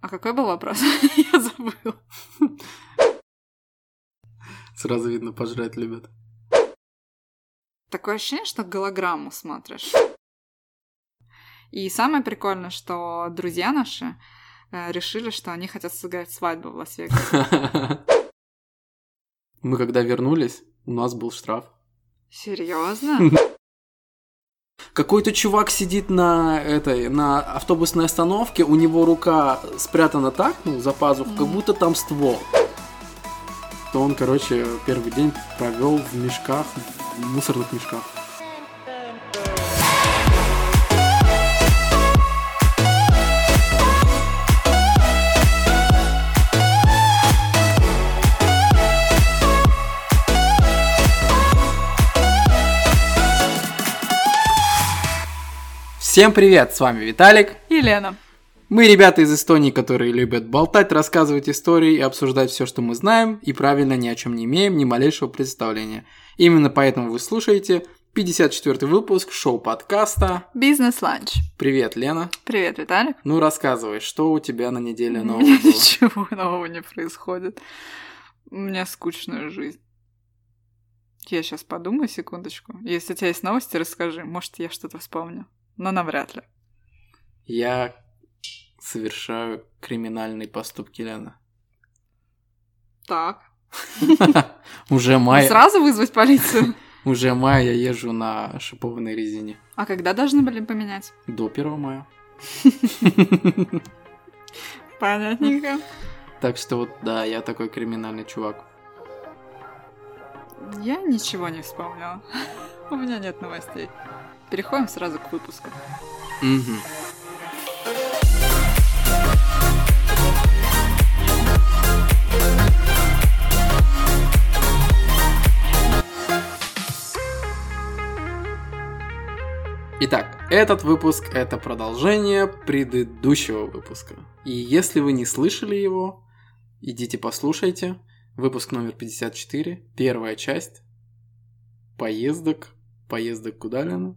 А какой был вопрос? Я забыл. Сразу видно, пожрать любят. Такое ощущение, что голограмму смотришь. И самое прикольное, что друзья наши э, решили, что они хотят сыграть свадьбу в Лас-Вегасе. Мы когда вернулись, у нас был штраф. Серьезно? Какой-то чувак сидит на этой, на автобусной остановке, у него рука спрятана так, ну, за пазух, как будто там ствол. То он, короче, первый день провел в мешках, в мусорных мешках. Всем привет, с вами Виталик. Елена. Мы ребята из Эстонии, которые любят болтать, рассказывать истории и обсуждать все, что мы знаем, и правильно ни о чем не имеем ни малейшего представления. Именно поэтому вы слушаете 54 выпуск шоу-подкаста Бизнес-ланч. Привет, Лена. Привет, Виталик. Ну, рассказывай, что у тебя на неделе нового было? Ничего нового не происходит. У меня скучная жизнь. Я сейчас подумаю секундочку. Если у тебя есть новости, расскажи. Может, я что-то вспомню. Но навряд ли. Я совершаю криминальные поступки, Лена. Так. Уже май. Сразу вызвать полицию? Уже мая я езжу на шипованной резине. А когда должны были поменять? До 1 мая. Понятненько. Так что вот, да, я такой криминальный чувак. Я ничего не вспомнила. У меня нет новостей. Переходим сразу к выпуску. Мгм. Итак, этот выпуск – это продолжение предыдущего выпуска. И если вы не слышали его, идите послушайте. Выпуск номер 54, первая часть. Поездок. Поездок куда, Лена?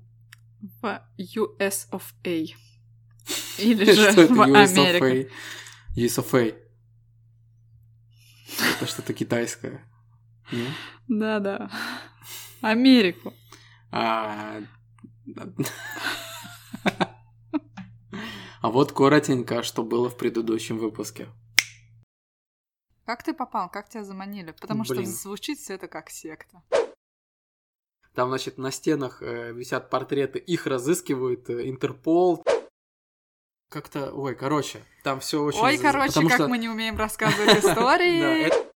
В US of A. Или же Что в US of Америку. A? US of A. Это что-то китайское. Да-да. Америку. А... А вот коротенько, что было в предыдущем выпуске. Как ты попал? Как тебя заманили? Потому что Блин. звучит все это как секта. Там, значит, на стенах э, висят портреты, их разыскивают э, Интерпол. Как-то, ой, короче, там все очень... Ой, короче, потому как что- мы не умеем рассказывать истории.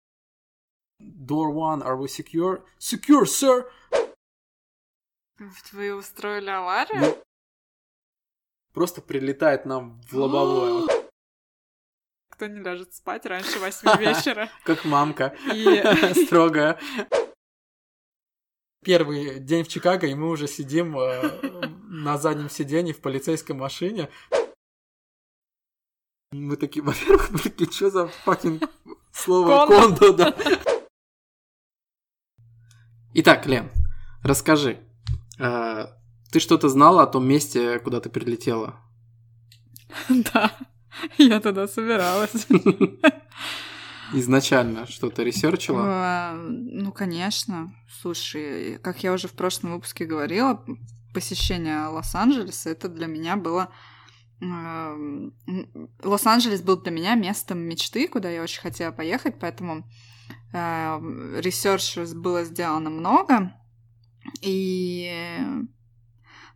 Door one, are we secure? Secure, sir! Вы устроили аварию? Ну, Просто прилетает нам в лобовое, Кто не ляжет спать раньше восьми вечера? как мамка. Строгая. Первый день в Чикаго, и мы уже сидим э, на заднем сиденье в полицейской машине. Мы такие, во-первых, мы такие, что за fucking слово Condo. condo, да. Итак, Лен, расскажи, э, ты что-то знала о том месте, куда ты прилетела? да, я туда собиралась. Изначально что-то research ила? А, Ну, конечно. Слушай, как я уже в прошлом выпуске говорила, посещение Лос-Анджелеса это для меня было... м, Лос-Анджелес был для меня местом мечты, куда я очень хотела поехать, поэтому research было сделано много, и...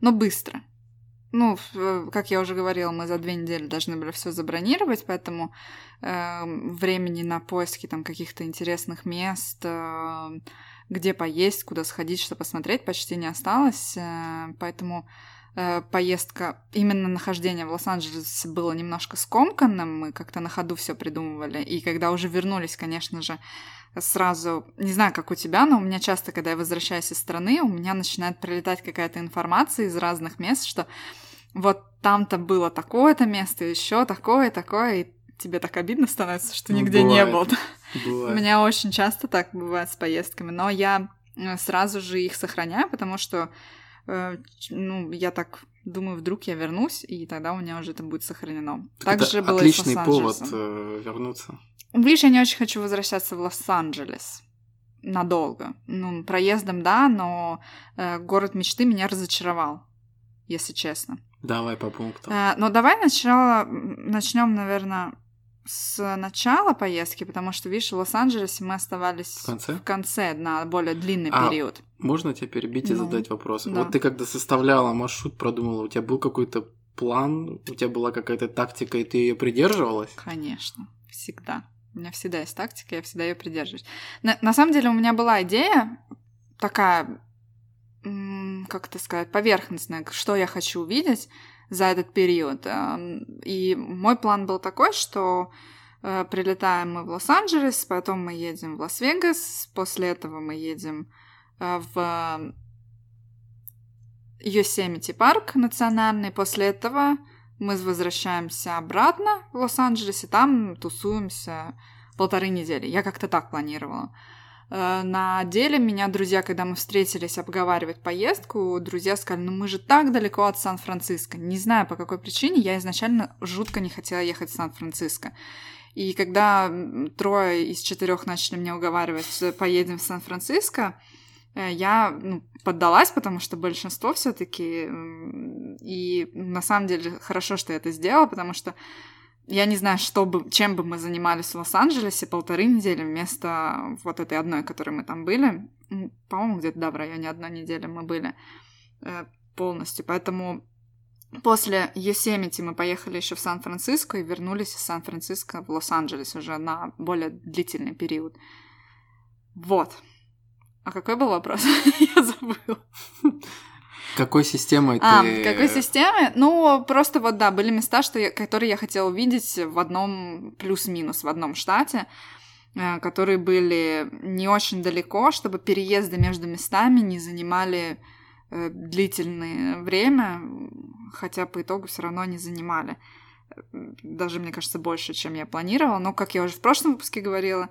но быстро. Ну, в- как я уже говорила, мы за две недели должны были все забронировать, поэтому эм, времени на поиски там каких-то интересных мест, э, где поесть, куда сходить, что посмотреть, почти не осталось. э, Поэтому э, поездка, именно нахождение в Лос-Анджелесе было немножко скомканным, мы как-то на ходу все придумывали. И когда уже вернулись, конечно же, сразу, не знаю, как у тебя, но у меня часто, когда я возвращаюсь из страны, у меня начинает прилетать какая-то информация из разных мест, что вот там-то было такое-то место, еще такое, такое, и тебе так обидно становится, что Ну, нигде не бывает. был. У Бывает. меня очень часто так бывает с поездками, но я э, сразу же их сохраняю, потому что э, ну, я так Думаю, вдруг я вернусь, и тогда у меня уже это будет сохранено. Так Также было и с отличный повод Лос-Анджелесом. Видишь, я не очень хочу возвращаться в Лос-Анджелес надолго. Ну, проездом, да, но э, город мечты меня разочаровал, если честно. Давай по пунктам. Э, но давай сначала начнем, наверное, с начала поездки, потому что, видишь, в Лос-Анджелесе мы оставались В конце? в конце на более длинный А, период. Можно тебя перебить и Ну, задать вопрос? да. Вот ты когда составляла маршрут, продумала, у тебя был какой-то план, у тебя была какая-то тактика, и ты ее придерживалась? Конечно, всегда. У меня всегда есть тактика, я всегда ее придерживаюсь. На, на самом деле у меня была идея такая, как это сказать, поверхностная, что я хочу увидеть за этот период. И мой план был такой, что э, прилетаем мы в Лос-Анджелес, потом мы едем в Лас-Вегас, после этого мы едем э, в Йосемити парк национальный, после этого мы возвращаемся обратно в Лос-Анджелес, и там тусуемся полторы недели. Я как-то так планировала. Э, На деле меня друзья, когда мы встретились обговаривать поездку, друзья сказали, ну мы же так далеко от Сан-Франциско. Не знаю по какой причине, я изначально жутко не хотела ехать в Сан-Франциско. И когда трое из четырех начали меня уговаривать, поедем в Сан-Франциско, я ну, поддалась, потому что большинство все-таки. И на самом деле хорошо, что я это сделала, потому что я не знаю, что бы, чем бы мы занимались в Лос-Анджелесе полторы недели вместо вот этой одной, которой мы там были. По-моему, где-то, да, в районе одной недели мы были э, полностью. Поэтому после Йосемити мы поехали еще в Сан-Франциско и вернулись из Сан-Франциско в Лос-Анджелес уже на более длительный период. Вот. А какой был вопрос? Я забыла. Какой системой А, ты... какой системы? Ну, просто вот, да, были места, что я, которые я хотела увидеть в одном плюс-минус, в одном штате, э, которые были не очень далеко, чтобы переезды между местами не занимали э, длительное время, хотя по итогу все равно не занимали. Даже, мне кажется, больше, чем я планировала. Но, как я уже в прошлом выпуске говорила,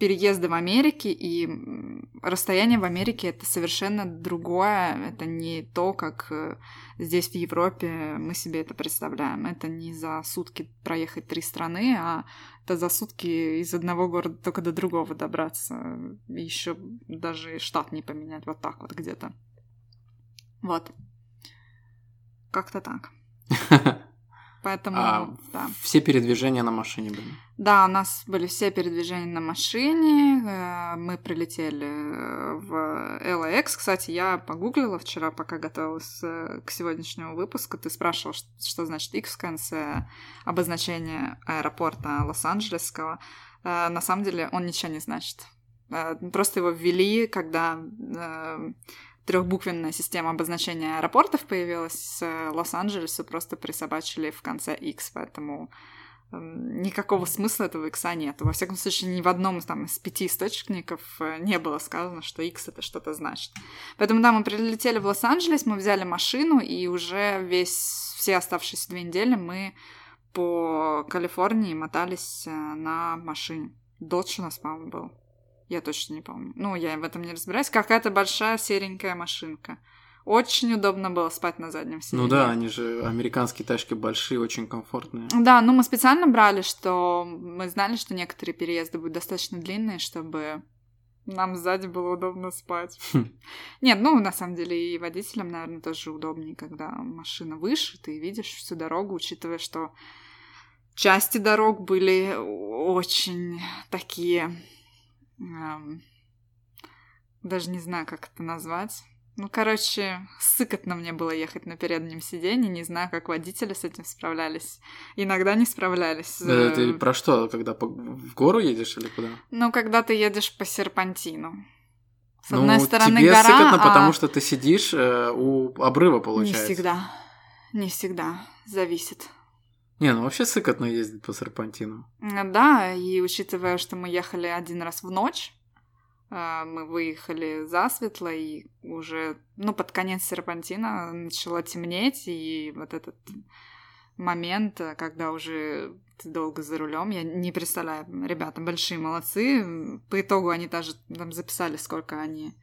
м, переезды в Америке и расстояние в Америке это совершенно другое. Это не то, как э, здесь в Европе мы себе это представляем. Это не за сутки проехать три страны, а это за сутки из одного города только до другого добраться. Еще даже штат не поменять вот так вот где-то. Вот. Как-то так. Поэтому, А, да. Все передвижения на машине были. Да, у нас были все передвижения на машине. э, Мы прилетели э, в LAX. Кстати, я погуглила вчера, пока готовилась э, к сегодняшнему выпуску. Ты спрашивал, что значит X в конце обозначения аэропорта Лос-Анджелесского. На самом деле он ничего не значит. Просто его ввели, когда трехбуквенная система обозначения аэропортов появилась с э, Лос-Анджелесу, просто присобачили в конце X, поэтому м, никакого смысла этого икса нет. Во всяком случае, ни в одном там, из пяти источников э, не было сказано, что X это что-то значит. Поэтому, да, мы прилетели в Лос-Анджелес, мы взяли машину, и уже весь, все оставшиеся две недели мы по Калифорнии мотались э, на машине. Додж у нас, по-моему, был. Я точно не помню. Ну, я в этом не разбираюсь. Какая-то большая серенькая машинка. Очень удобно было спать на заднем сиденье. Ну да, они же американские тачки большие, очень комфортные. Да, ну мы специально брали, что мы знали, что некоторые переезды будут достаточно длинные, чтобы нам сзади было удобно спать. Хм. Нет, ну на самом деле и водителям, наверное, тоже удобнее, когда машина выше, ты видишь всю дорогу, учитывая, что части дорог были очень такие... эм, даже не знаю, как это назвать. Ну, короче, сыкотно мне было ехать на переднем сиденье, не знаю, как водители с этим справлялись. Иногда не справлялись. Э, Ты про что, когда по- в гору едешь или куда? Ну, когда ты едешь по серпантину. С ну, одной стороны тебе гора, сыкотно, а потому что ты сидишь э, у обрыва, Не получается. всегда. Не всегда. Зависит. Не, ну вообще сыкотно ездить по серпантину. Да, и учитывая, что мы ехали один раз в ночь, э, мы выехали засветло, и уже, ну, под конец серпантина начало темнеть, и вот этот момент, э, когда уже ты долго за рулем, я не представляю, ребята большие молодцы, по итогу они даже там записали, сколько они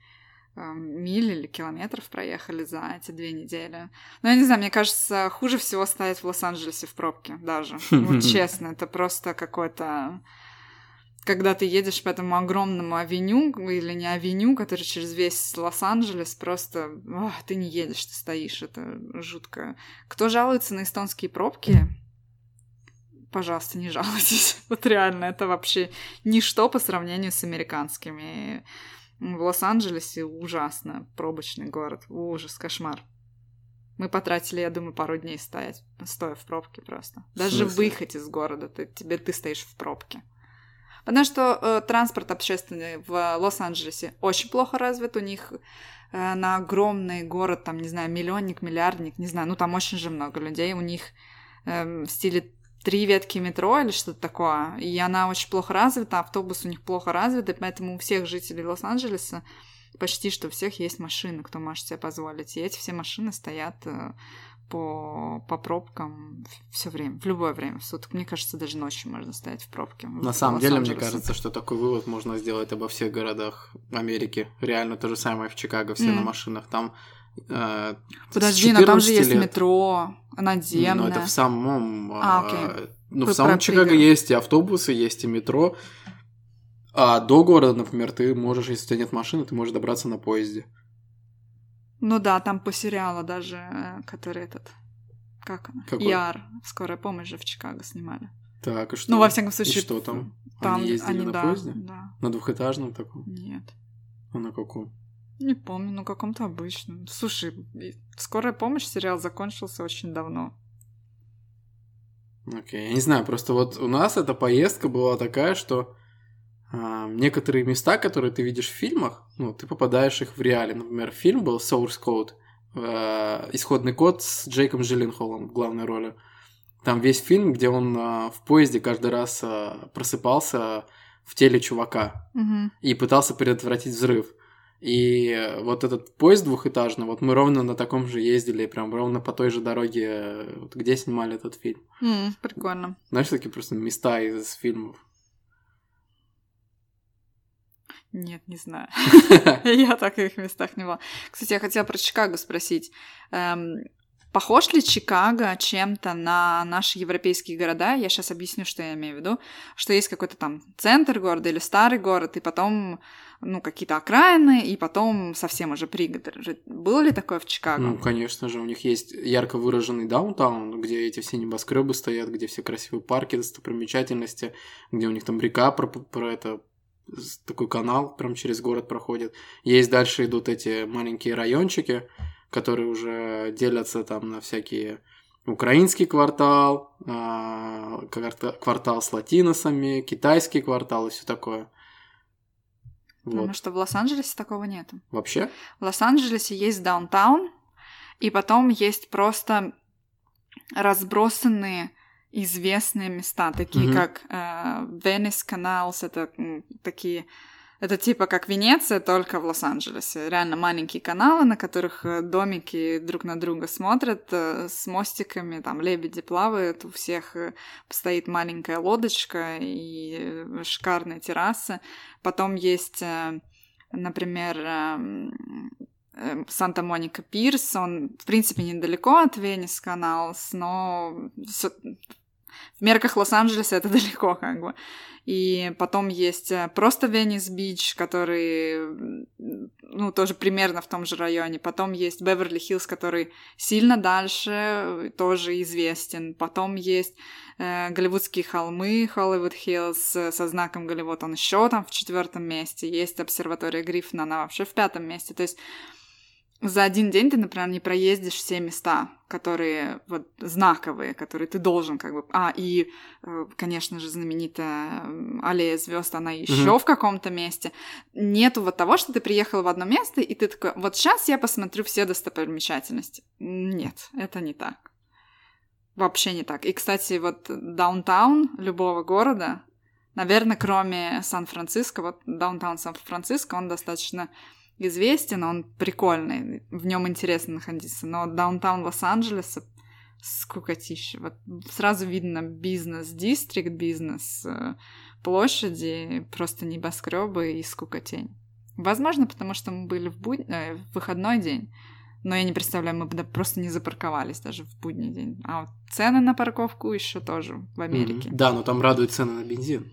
миль или километров проехали за эти две недели. Но я не знаю, мне кажется, хуже всего стоять в Лос-Анджелесе в пробке даже. Вот честно, это просто какой-то когда ты едешь по этому огромному авеню, или не авеню, который через весь Лос-Анджелес, просто ох, ты не едешь, ты стоишь, это жутко. Кто жалуется на эстонские пробки, пожалуйста, не жалуйтесь. Вот реально, это вообще ничто по сравнению с американскими. В Лос-Анджелесе ужасно, пробочный город, ужас, кошмар. Мы потратили, я думаю, пару дней стоять, стоя в пробке просто. Даже выехать из города, ты, тебе ты стоишь в пробке. Потому что э, транспорт общественный в Лос-Анджелесе очень плохо развит. У них э, на огромный город, там, не знаю, миллионник, миллиардник, не знаю, ну там очень же много людей. У них э, в стиле три ветки метро или что-то такое. И она очень плохо развита, автобус у них плохо развит, и поэтому у всех жителей Лос-Анджелеса почти что у всех есть машины, кто может себе позволить. И эти все машины стоят э, по, по пробкам все время, в любое время суток. Мне кажется, даже ночью можно стоять в пробке. На самом деле, мне кажется, что такой вывод можно сделать обо всех городах Америки. Реально то же самое в Чикаго, все mm. на машинах. Там э, Подожди, но там же есть лет. метро, надземное. Ну, это в самом... А, окей. Э, ну, Вы в самом Чикаго есть и автобусы, есть и метро. А до города, например, ты можешь, если у тебя нет машины, ты можешь добраться на поезде. Ну да, там по сериалу даже, э, который этот... Как она? Какой? Яр. Скорая помощь же в Чикаго снимали. Так, и что? Ну, во всяком случае... И что там? там они ездили они, на да, поезде? Да. На двухэтажном таком? Нет. А на каком? Не помню, ну каком-то обычном. Слушай, скорая помощь сериал закончился очень давно. Окей, okay. я не знаю, просто вот у нас эта поездка была такая, что а, некоторые места, которые ты видишь в фильмах, ну, ты попадаешь их в реале. Например, фильм был Source Code, э, исходный код с Джейком Джилленхолом в главной роли. Там весь фильм, где он э, в поезде каждый раз э, просыпался в теле чувака угу. и пытался предотвратить взрыв. И вот этот поезд двухэтажный, вот мы ровно на таком же ездили, прям ровно по той же дороге, где снимали этот фильм. Mm, прикольно. Знаешь, такие просто места из фильмов. Нет, не знаю. Я в таких местах не была. Кстати, я хотела про Чикаго спросить. Похож ли Чикаго чем-то на наши европейские города? Я сейчас объясню, что я имею в виду. Что есть какой-то там центр города или старый город, и потом ну, какие-то окраины, и потом совсем уже пригороды. Было ли такое в Чикаго? Ну, конечно же, у них есть ярко выраженный даунтаун, где эти все небоскребы стоят, где все красивые парки, достопримечательности, где у них там река про, про это такой канал прям через город проходит. Есть дальше идут эти маленькие райончики, которые уже делятся там на всякие украинский квартал, а, квартал с латиносами, китайский квартал и все такое. Вот. Потому что в Лос-Анджелесе такого нет. Вообще? В Лос-Анджелесе есть даунтаун, и потом есть просто разбросанные известные места, такие mm-hmm. как э, Venice Canals, это такие это типа как Венеция, только в Лос-Анджелесе. Реально маленькие каналы, на которых э, домики друг на друга смотрят э, с мостиками, там лебеди плавают, у всех э, стоит маленькая лодочка и шикарные террасы. Потом есть, например, эм, Санта-Моника Пирс, он, в принципе, недалеко от Венес Каналс, но в мерках Лос-Анджелеса это далеко, как бы. И потом есть э, просто Венес Бич, который, ну, тоже примерно в том же районе. Потом есть Беверли-Хиллз, который сильно дальше, тоже известен. Потом есть э, Голливудские холмы, Холливуд Хиллз э, со знаком Голливуд, он еще там в четвертом месте. Есть обсерватория Гриффина, она вообще в пятом месте. То есть за один день ты, например, не проездишь все места, которые вот знаковые, которые ты должен как бы. А и, э, конечно же, знаменитая аллея звезд, она еще mm-hmm. в каком-то месте. Нету вот того, что ты приехал в одно место и ты такой, вот сейчас я посмотрю все достопримечательности. Нет, это не так. Вообще не так. И, кстати, вот даунтаун любого города, наверное, кроме Сан-Франциско, вот даунтаун Сан-Франциско, он достаточно известен, он прикольный, в нем интересно находиться. Но даунтаун Лос-Анджелеса скукотища. Вот сразу видно бизнес, дистрикт, бизнес, э, площади, просто небоскребы и скукотень. Возможно, потому что мы были в, буд... э, в выходной день. Но я не представляю, мы бы просто не запарковались даже в будний день. А вот цены на парковку еще тоже в Америке. Мгм. Да, но там радуют цены на бензин.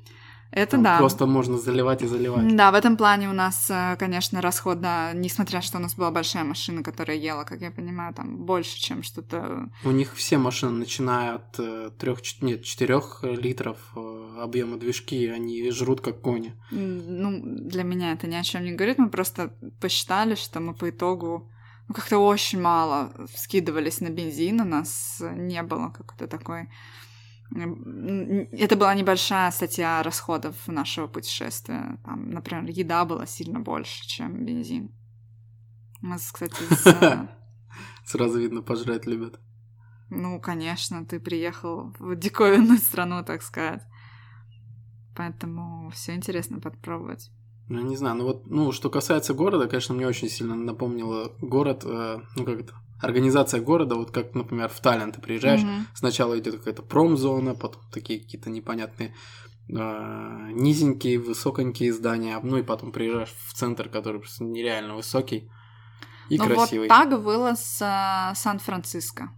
Это Там да. Просто можно заливать и заливать. Да, в этом плане у нас, э, конечно, расход, да, несмотря что у нас была большая машина, которая ела, как я понимаю, там больше, чем что-то... У них все машины, начиная от э, трех, нет, четырех литров э, объема движки, они жрут как кони. Ну, для меня это ни о чем не говорит. Мы просто посчитали, что мы по итогу ну, как-то очень мало скидывались на бензин. У нас не было какой-то такой... Это была небольшая статья расходов нашего путешествия. Там, например, еда была сильно больше, чем бензин. Мы, кстати, с, э, Сразу видно, пожрать любят. Ну, конечно, ты приехал в диковинную страну, так сказать. Поэтому все интересно попробовать. Ну, не знаю, ну вот, ну, что касается города, конечно, мне очень сильно напомнило город, э, ну, как это, организация города, вот как, например, в Таллин ты приезжаешь, Мгм. сначала идет какая-то промзона, потом такие какие-то непонятные э, низенькие, высоконькие здания, ну и потом приезжаешь в центр, который просто нереально высокий и ну, красивый. вот так было с а, Сан-Франциско.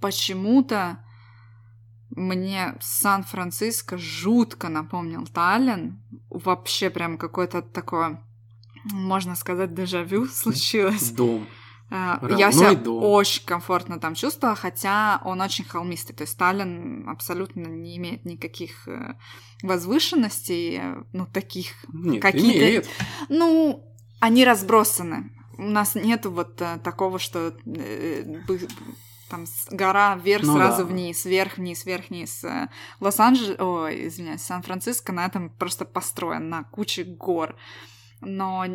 Почему-то мне Сан-Франциско жутко напомнил Таллин. Вообще прям какое-то такое, можно сказать, дежавю случилось. Дом. Родной Я себя очень комфортно там чувствовала, хотя он очень холмистый. То есть Таллин абсолютно не имеет никаких э, возвышенностей, э, ну, таких. Нет, Какие-то- имеет. Ну, они разбросаны. У нас нету вот э, такого, что э, там гора вверх, Ну сразу да. вниз, вверх, вниз, вверх, вниз. Э, Лос-Анджелес, ой, извиняюсь, Сан-Франциско на этом просто построен, на куче гор. Но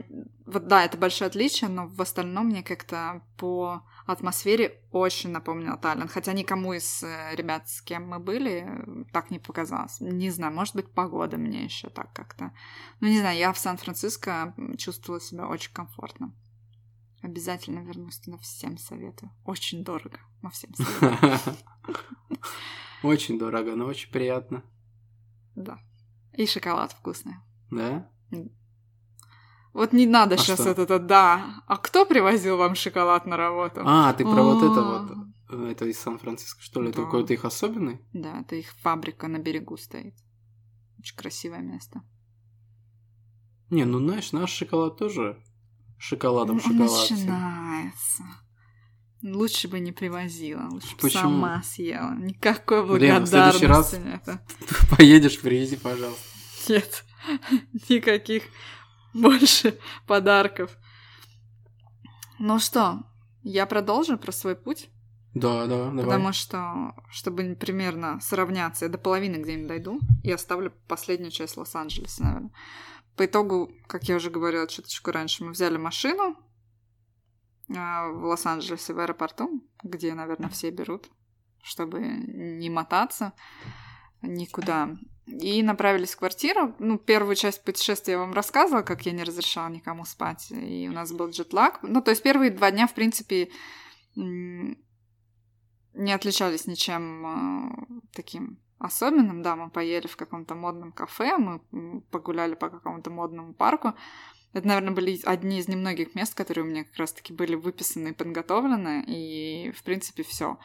вот да, это большое отличие, но в остальном мне как-то по атмосфере очень напомнил Таллин. Хотя никому из э, ребят, с кем мы были, э, так не показалось. Не знаю, может быть, погода мне еще так как-то. Ну, не знаю, я в Сан-Франциско чувствовала себя очень комфортно. Обязательно вернусь туда, всем советую. Очень дорого, но всем советую. Очень дорого, но очень приятно. Да. И шоколад вкусный. Да? Вот не надо А сейчас что? это «да». А кто привозил вам шоколад на работу? А, ты про вот это вот. э, Это из Сан-Франциско, что ли? Это какой-то их особенный? Да, это их фабрика на берегу стоит. Очень красивое место. Не, ну знаешь, наш шоколад тоже шоколадом шоколад. Начинается. Лучше бы не привозила, лучше бы Почему? сама съела. Никакой Лена, в следующий раз- благодарности. Поедешь, привези, пожалуйста. Нет, никаких больше подарков. Ну что, я продолжу про свой путь, Да, да, давай. потому что, чтобы примерно сравняться, я до половины где-нибудь дойду и оставлю последнюю часть Лос-Анджелеса, наверное. По итогу, как я уже говорила чуточку раньше, мы взяли машину а, в Лос-Анджелесе в аэропорту, где, наверное, все берут, чтобы не мотаться никуда. И направились в квартиру. Ну, первую часть путешествия я вам рассказывала, как я не разрешала никому спать. И у нас был джетлаг. Ну, то есть первые два дня, в принципе, не отличались ничем а, таким особенным. Да, мы поели в каком-то модном кафе, мы погуляли по какому-то модному парку. Это, наверное, были одни из немногих мест, которые у меня как раз-таки были выписаны и подготовлены. И, в принципе, все.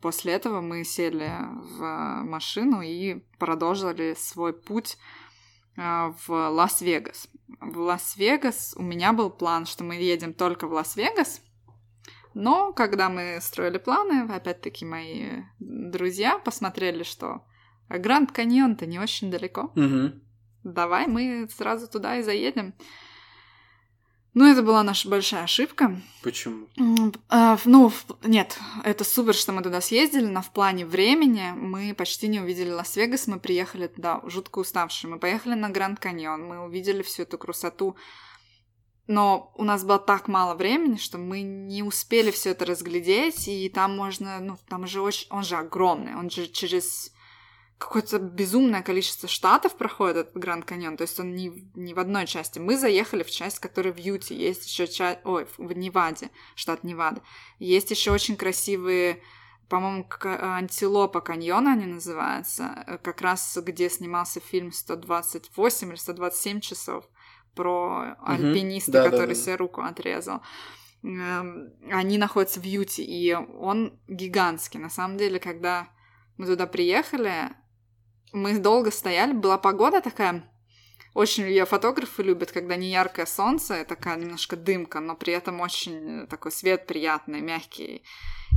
После этого мы сели в машину и продолжили свой путь э, в Лас-Вегас. В Лас-Вегас у меня был план, что мы едем только в Лас-Вегас. Но когда мы строили планы, опять-таки мои друзья посмотрели, что Гранд Каньон-то не очень далеко. Мгм. Давай мы сразу туда и заедем. Ну, это была наша большая ошибка. Почему? А, Ну, нет, это супер, что мы туда съездили, но в плане времени мы почти не увидели Лас-Вегас, мы приехали туда жутко уставшие. Мы поехали на Гранд Каньон, мы увидели всю эту красоту, но у нас было так мало времени, что мы не успели все это разглядеть, и там можно, ну, там же очень, он же огромный, он же через какое-то безумное количество штатов проходит этот Гранд Каньон, то есть он не, в- не в одной части. Мы заехали в часть, которая в Юте, есть еще часть, ой, в Неваде, штат Невада. Есть еще очень красивые, по-моему, к- антилопа каньона они называются, э, как раз где снимался фильм 128 или 127 часов. про альпиниста, Да, да, который да. себе руку отрезал. Эм, Они находятся в Юте, и он гигантский. На самом деле, когда мы туда приехали, мы долго стояли, была погода такая, очень ее фотографы любят, когда не яркое солнце, такая немножко дымка, но при этом очень такой свет приятный, мягкий.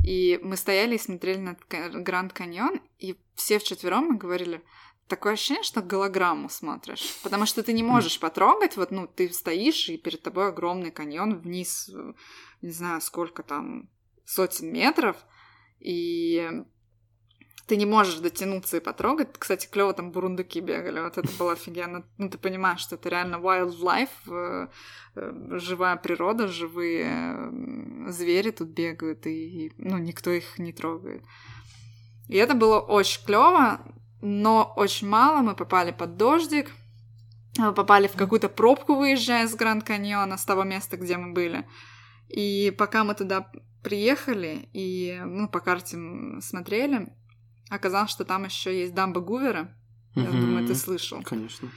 И мы стояли и смотрели на ка- Гранд Каньон, и все вчетвером мы говорили, такое ощущение, что голограмму смотришь. Потому что ты не можешь потрогать, вот, ну, ты стоишь, и перед тобой огромный каньон вниз, э, не знаю, сколько там, сотен метров, и ты не можешь дотянуться и потрогать. Кстати, клево там бурундуки бегали, вот это было офигенно. Ну, ты понимаешь, что это реально wildlife, э, э, живая природа, живые звери тут бегают, и, ну, никто их не трогает. И это было очень клево, но очень мало. Мы попали под дождик, мы попали в какую-то пробку, выезжая с Гранд Каньона, с того места, где мы были. И пока мы туда приехали и ну, по карте смотрели, оказалось, что там еще есть дамба Гувера. Я Мгм. думаю, ты слышал. Конечно.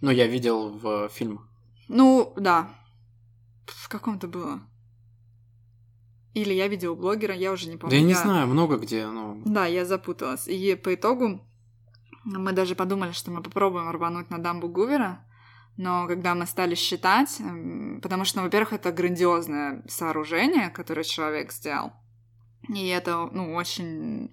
Ну, я видел в фильмах. Ну, да. В каком-то было. Или я видела блогера, я уже не помню. Да я не знаю, много где, ну... Да, я запуталась. И по итогу мы даже подумали, что мы попробуем рвануть на дамбу Гувера, но когда мы стали считать, потому что, ну, во-первых, это грандиозное сооружение, которое человек сделал, и это, ну, очень...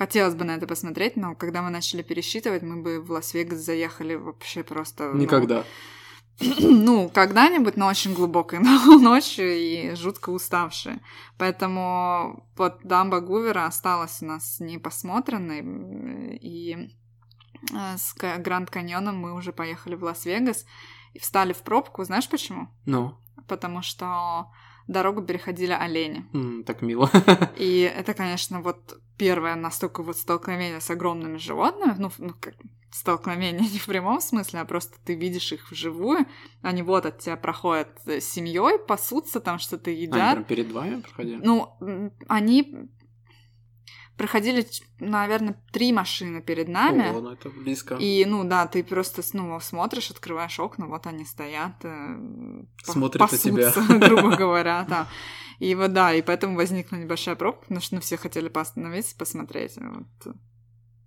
Хотелось бы на это посмотреть, но когда мы начали пересчитывать, мы бы в Лас-Вегас заехали вообще просто... ну, Никогда. ну, когда-нибудь, но очень глубокой ночью и жутко уставшие. Поэтому вот дамба Гувера осталась у нас непосмотренной, и э, с Гранд Каньоном мы уже поехали в Лас-Вегас и встали в пробку. Знаешь почему? Ну, Потому что дорогу переходили олени. м, так мило. И это, конечно, вот первое настолько вот столкновение с огромными животными, ну, ну, как столкновение не в прямом смысле, а просто ты видишь их вживую, они вот от тебя проходят с семьей, пасутся там, что-то Они едят. прям перед вами проходили? Ну, они проходили, наверное, три машины перед нами. О, ну это близко. И, ну да, ты просто ну, смотришь, открываешь окна, вот они стоят, э, Смотрят на тебя. грубо говоря, да. И вот да, и поэтому возникла небольшая пробка, потому что ну, все хотели поостановиться, посмотреть. Вот.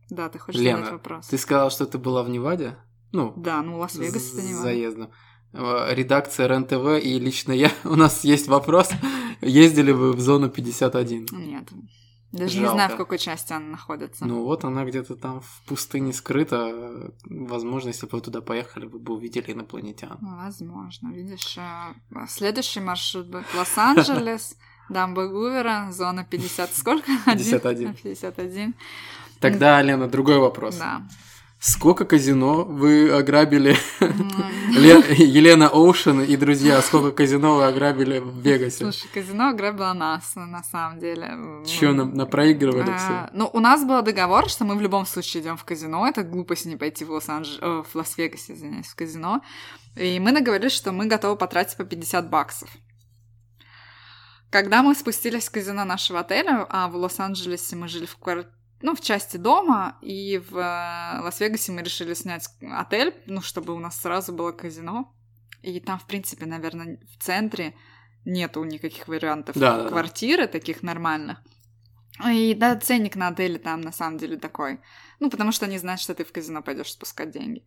Да, ты хочешь Лена, задать вопрос? Ты сказала, что ты была в Неваде? Ну, Да, ну Лас-Вегас это не с важно. заездом. Э, Редакция РЕН-ТВ и лично я, у нас есть вопрос. Ездили вы в зону 51? Нет. Даже не знаю, Жалко. в какой части она находится. Ну вот она где-то там в пустыне скрыта. Возможно, если бы вы туда поехали, вы бы увидели инопланетян. Возможно. Видишь, э, следующий маршрут будет Лос-Анджелес, Дамба Гувера, зона 50... Сколько? 51. 51. Тогда, Лена, другой вопрос. Да. Сколько казино вы ограбили? Елена Оушен и друзья, сколько казино вы ограбили в Вегасе? Слушай, казино ограбило нас, на самом деле. Чё, на, напроигрывали А, все? Ну, у нас был договор, что мы в любом случае идем в казино. Это глупость не пойти в Лос-Анджелес, э, в Лас-Вегасе, извиняюсь, в казино. И мы договорились, что мы готовы потратить по 50 баксов. Когда мы спустились в казино нашего отеля, а в Лос-Анджелесе мы жили в квар- ну, в части дома, и в э, Лас-Вегасе мы решили снять отель, ну, чтобы у нас сразу было казино. И там, в принципе, наверное, в центре нету никаких вариантов Да-да-да. квартиры таких нормальных. И да, ценник на отеле там на самом деле такой. Ну, потому что они знают, что ты в казино пойдешь спускать деньги.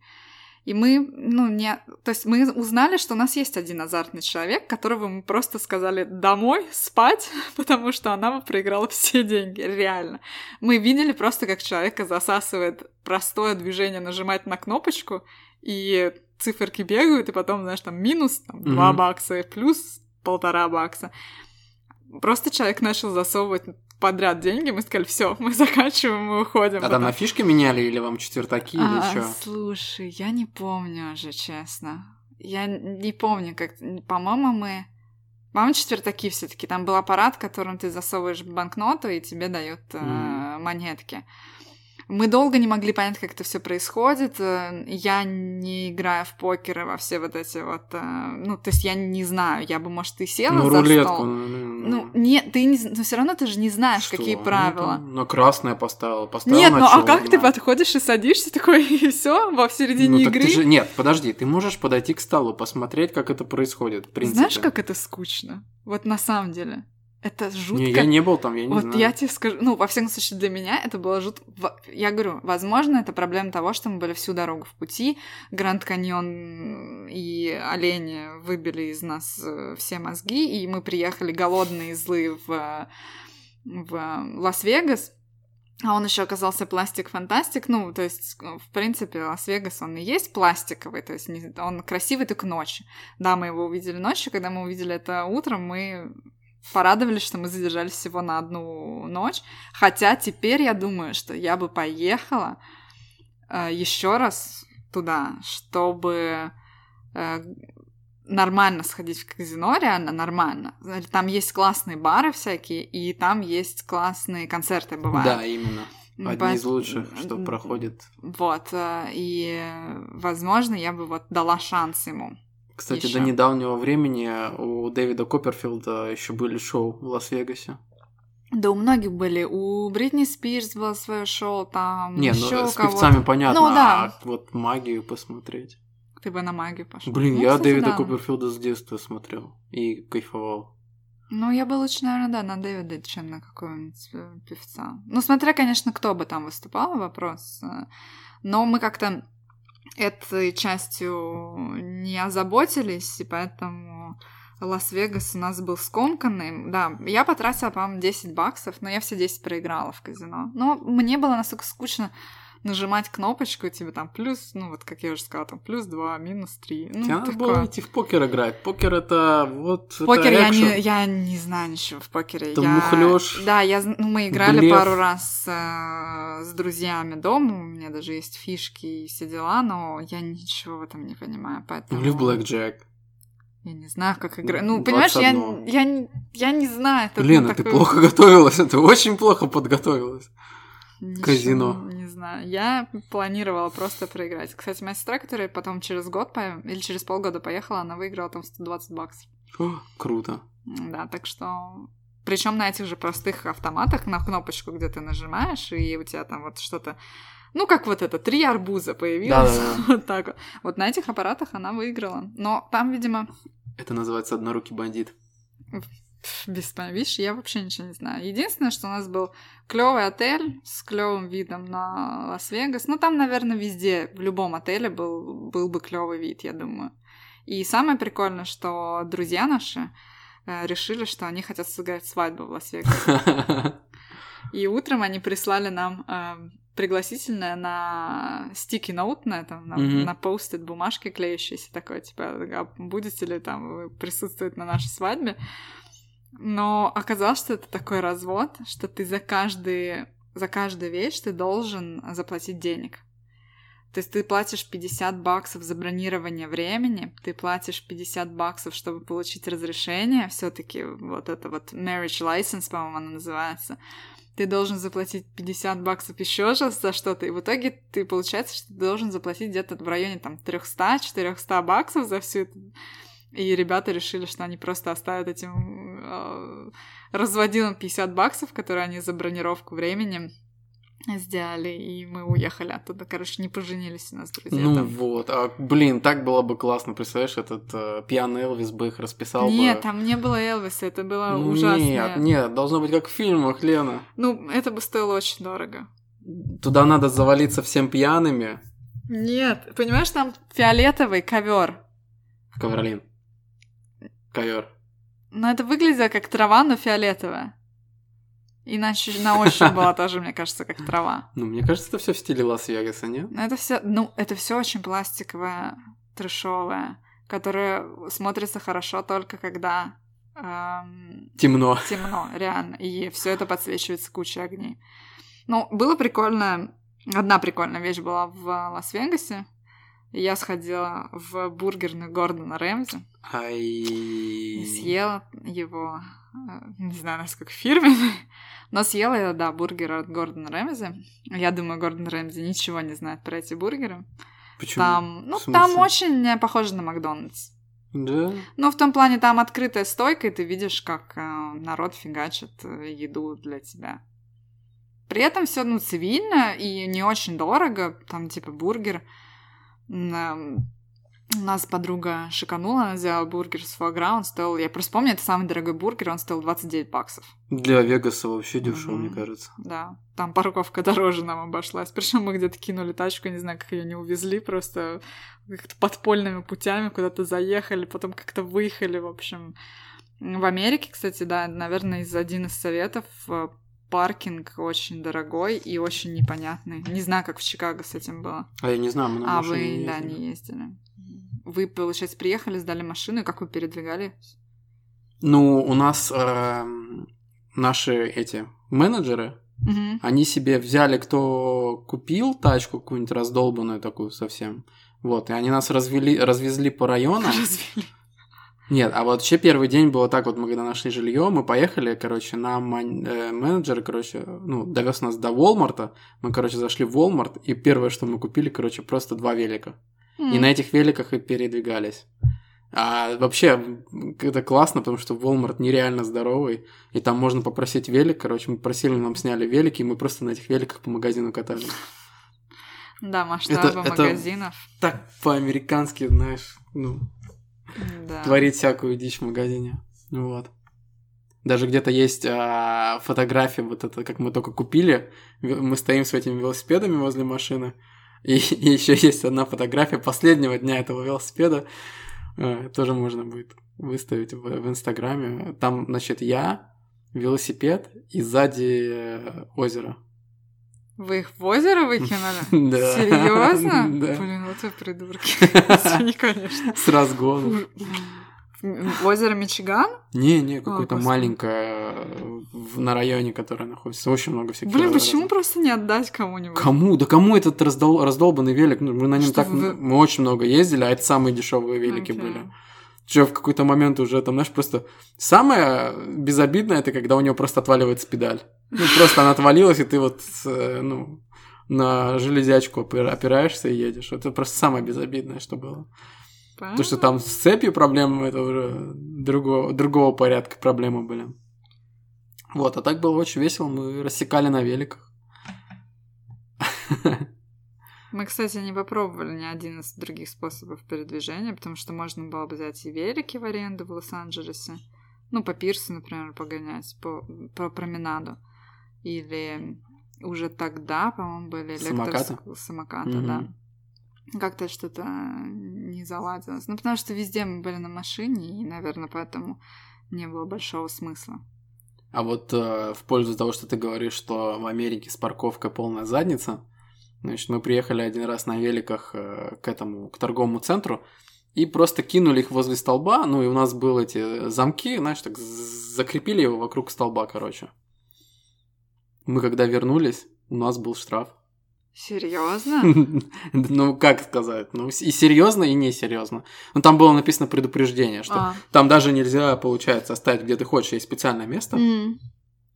И мы, ну, не... То есть мы узнали, что у нас есть один азартный человек, которого мы просто сказали домой спать, потому что она бы проиграла все деньги, реально. Мы видели просто, как человека засасывает простое движение нажимать на кнопочку, и циферки бегают, и потом, знаешь, там минус там, 2 Мгм. бакса, и плюс полтора бакса. Просто человек начал засовывать подряд деньги, мы сказали, все, мы заканчиваем, мы уходим. А там Потом- на фишки меняли или вам четвертаки или а, что? Слушай, я не помню уже, честно. Я не помню, как... По-моему, мы... По-моему, четвертаки все таки Там был аппарат, которым ты засовываешь банкноту, и тебе дают э, Мгм. монетки. Мы долго не могли понять, как это все происходит. Э, я не играю в покер и во все вот эти вот... э, Ну, то есть я не знаю, я бы, может, и села Ну, за рулетку. стол. ну, Ну, нет, ты не... Но все равно ты же не знаешь, что? какие Ну, правила. там На красное поставил, поставил Нет, на ну а как ты подходишь и садишься такой, и все, во в середине Ну, так игры? ты же... Нет, подожди, ты можешь подойти к столу, посмотреть, как это происходит, в принципе. Знаешь, как это скучно? Вот на самом деле. Это жутко. Не, я не был там, я не вот знаю. я тебе скажу, ну, во всяком случае, для меня это было жутко. Я говорю, возможно, это проблема того, что мы были всю дорогу в пути, Гранд Каньон и олени выбили из нас э, все мозги, и мы приехали голодные и злые в, в Лас-Вегас. А он еще оказался plastic-fantastic. Ну, то есть, э, в принципе, Лас-Вегас, он и есть пластиковый, то есть он красивый только ночью. Да, мы его увидели ночью, когда мы увидели это утром, мы порадовались, что мы задержались всего на одну ночь. Хотя теперь я думаю, что я бы поехала еще раз туда, чтобы э, нормально сходить в казино, реально нормально. Там есть классные бары всякие, и там есть классные концерты бывают. Да, именно. Одни Поэт- из лучших, что проходит. Вот, э, и, э, возможно, я бы вот дала шанс ему. Кстати, Ещё. до недавнего времени у Дэвида Копперфилда еще были шоу в Лас-Вегасе. Да, у многих были. У Бритни Спирс было свое шоу, там Не, еще ну с певцами понятно, Ну да. а вот магию посмотреть. Ты бы на магию пошел. Блин, Ну, я кстати, Дэвида да. Копперфилда с детства смотрел и кайфовал. Ну, я бы лучше, наверное, да, на Дэвида, чем на какого-нибудь э, певца. Ну, смотря, конечно, кто бы там выступал, вопрос. Э, Но мы как-то этой частью не озаботились, и поэтому Лас-Вегас у нас был скомканный. Да, я потратила, по-моему, 10 баксов, но я все 10 проиграла в казино. Но мне было настолько скучно нажимать кнопочку, тебе там плюс, ну вот как я уже сказала, там плюс 2, минус 3. Ну, Тебе надо такое. было идти в покер играть. Покер это вот... это Покер я экшен. не, я не знаю ничего в покере. Это я... мухлёж, Да, я, ну, мы играли блеф. пару раз э, с друзьями дома, у меня даже есть фишки и все дела, но я ничего в этом не понимаю, поэтому... Или в блэкджек. Я не знаю, как играть. Ну, понимаешь, я, 21. я, я не знаю. это, ну, Лена, ты такое- плохо готовилась, ты очень плохо подготовилась. Ничего казино. Не знаю. Я планировала просто проиграть. Кстати, моя сестра, которая потом через год по- или через полгода поехала, она выиграла там 120 баксов. О, круто. Да, так что... Причем на этих же простых автоматах, на кнопочку, где ты нажимаешь, и у тебя там вот что-то... Ну, как вот это, три арбуза появилось. Да-да-да. Вот так вот. Вот на этих аппаратах она выиграла. Но там, видимо, Это называется однорукий бандит. вот видишь, я вообще ничего не знаю. Единственное, что у нас был клевый отель с клевым видом на Лас-Вегас. Ну, там, наверное, везде, в любом отеле был, был бы клевый вид, я думаю. И самое прикольное, что друзья наши э, решили, что они хотят сыграть свадьбу в Лас-Вегасе. И утром они прислали нам э, пригласительное на sticky note, на этом, на, Мгм. на post-it бумажке клеющейся такой, типа, а будете ли там присутствовать на нашей свадьбе? Но оказалось, что это такой развод, что ты за каждый, за каждую вещь ты должен заплатить денег. То есть ты платишь 50 баксов за бронирование времени, ты платишь 50 баксов, чтобы получить разрешение, все таки вот это вот marriage license, по-моему, оно называется. Ты должен заплатить 50 баксов еще раз за что-то, и в итоге ты, получается, что ты должен заплатить где-то в районе там 300-400 баксов за всю эту и ребята решили, что они просто оставят этим э, разводилам 50 баксов, которые они за бронировку времени сделали, и мы уехали оттуда. Короче, не поженились у нас друзья Ну там. вот, а, блин, так было бы классно, представляешь, этот э, пьяный Элвис бы их расписал Нет, бы. там не было Элвиса, это было Ну, ужасно. Нет, нет, должно быть как в фильмах, Лена. Ну, это бы стоило очень дорого. Туда надо завалиться всем пьяными. Нет, понимаешь, там фиолетовый ковер. Ковролин. Ковер. Но это выглядело как трава, но фиолетовая. Иначе на ощупь была тоже, мне кажется, как трава. Ну, мне кажется, это все в стиле Лас-Вегаса, нет? Но это все, ну, это все очень пластиковое, трешовое, которое смотрится хорошо только когда эм, Темно. темно, реально. И все это подсвечивается кучей огней. Ну, было прикольно. Одна прикольная вещь была в Лас-Вегасе. Я сходила в бургерную Гордона Рэмзи Ай. и съела его не знаю, насколько фирменный, но съела я, да, бургер от Гордона Рэмзи. Я думаю, Гордон Рэмзи ничего не знает про эти бургеры. Почему? Там, ну, там очень похоже на Макдональдс. Да? Ну, в том плане, там открытая стойка, и ты видишь, как э, народ фигачит э, еду для тебя. При этом все, ну, цивильно и не очень дорого. Там, типа, бургер. У нас подруга шиканула, она взяла бургер с фуагра, он стоил, я просто помню, это самый дорогой бургер, он стоил 29 баксов. Для Вегаса вообще дешево, Мгм. мне кажется. Да, там парковка дороже нам обошлась. Причем мы где-то кинули тачку, не знаю, как ее не увезли, просто как-то подпольными путями куда-то заехали, потом как-то выехали, в общем. В Америке, кстати, да, наверное, из один из советов э, паркинг очень дорогой и очень непонятный. Не знаю, как в Чикаго с этим было. А я не знаю, мы на а вы, да, ездили. не ездили. Вы, получается, приехали, сдали машину, и как вы передвигали? Ну, у нас эм, наши эти менеджеры, Мгм. они себе взяли, кто купил тачку какую-нибудь раздолбанную такую совсем. Вот, и они нас развели, развезли по районам. Развели. Нет, а вот вообще первый день было так, вот мы когда нашли жилье, мы поехали, короче, нам э, менеджер, короче, ну, довез нас до Волмарта, мы, короче, зашли в Волмарт, и первое, что мы купили, короче, просто два велика. И М. на этих великах и передвигались. А вообще, это классно, потому что Walmart нереально здоровый, и там можно попросить велик, короче, мы просили, нам сняли велики, и мы просто на этих великах по магазину катались. Да, масштабы Это- это- магазинов. Так по-американски, знаешь, ну, Да. творить всякую дичь в магазине. Вот. Даже где-то есть а, фотография, вот это, как мы только купили, мы стоим с этими велосипедами возле машины, и, еще есть одна фотография последнего дня этого велосипеда, э, тоже можно будет выставить в, в Инстаграме. Там, значит, я, велосипед и сзади э, озеро. Вы их в озеро выкинули? Да. Серьезно? Да. Блин, вот вы придурки. Извини, конечно. С разгону. В озеро Мичиган? Не, не, какое-то господи. маленькое э, в- на районе, которое находится. Очень много всяких. Блин, разных. почему просто не отдать кому-нибудь? Кому? Да кому этот раздол... раздолбанный велик? Ну, мы на нем Что так вы- мы очень много ездили, а это самые дешевые велики были. Что в какой-то момент уже там, знаешь, просто самое безобидное это когда у него просто отваливается педаль. Ну, просто она отвалилась, и ты вот, э, ну, на железячку опира- опираешься и едешь. Это просто самое безобидное, что было. То, что там с цепью проблемы, это уже другого, другого порядка проблемы были. Вот, а так было очень весело, мы рассекали на великах. Мы, кстати, не попробовали ни один из других способов передвижения, потому что можно было бы взять и велики в аренду в Лос-Анджелесе. Ну, по пирсу, например, погонять, по, по променаду. Или уже тогда, по-моему, были электроск- самокаты, Мгм. да. Как-то что-то не заладилось. Ну, потому что везде мы были на машине, и, наверное, поэтому не было большого смысла. А вот э, в пользу того, что ты говоришь, что в Америке с парковкой полная задница, значит, мы приехали один раз на великах э, к этому, к торговому центру, и просто кинули их возле столба, ну и у нас были эти замки, знаешь, так закрепили его вокруг столба, короче. Мы когда вернулись, у нас был штраф. Серьезно? Ну, как сказать, ну и серьезно, и несерьезно. Ну, там было написано предупреждение, что А. там даже нельзя, получается, оставить где ты хочешь, есть специальное место,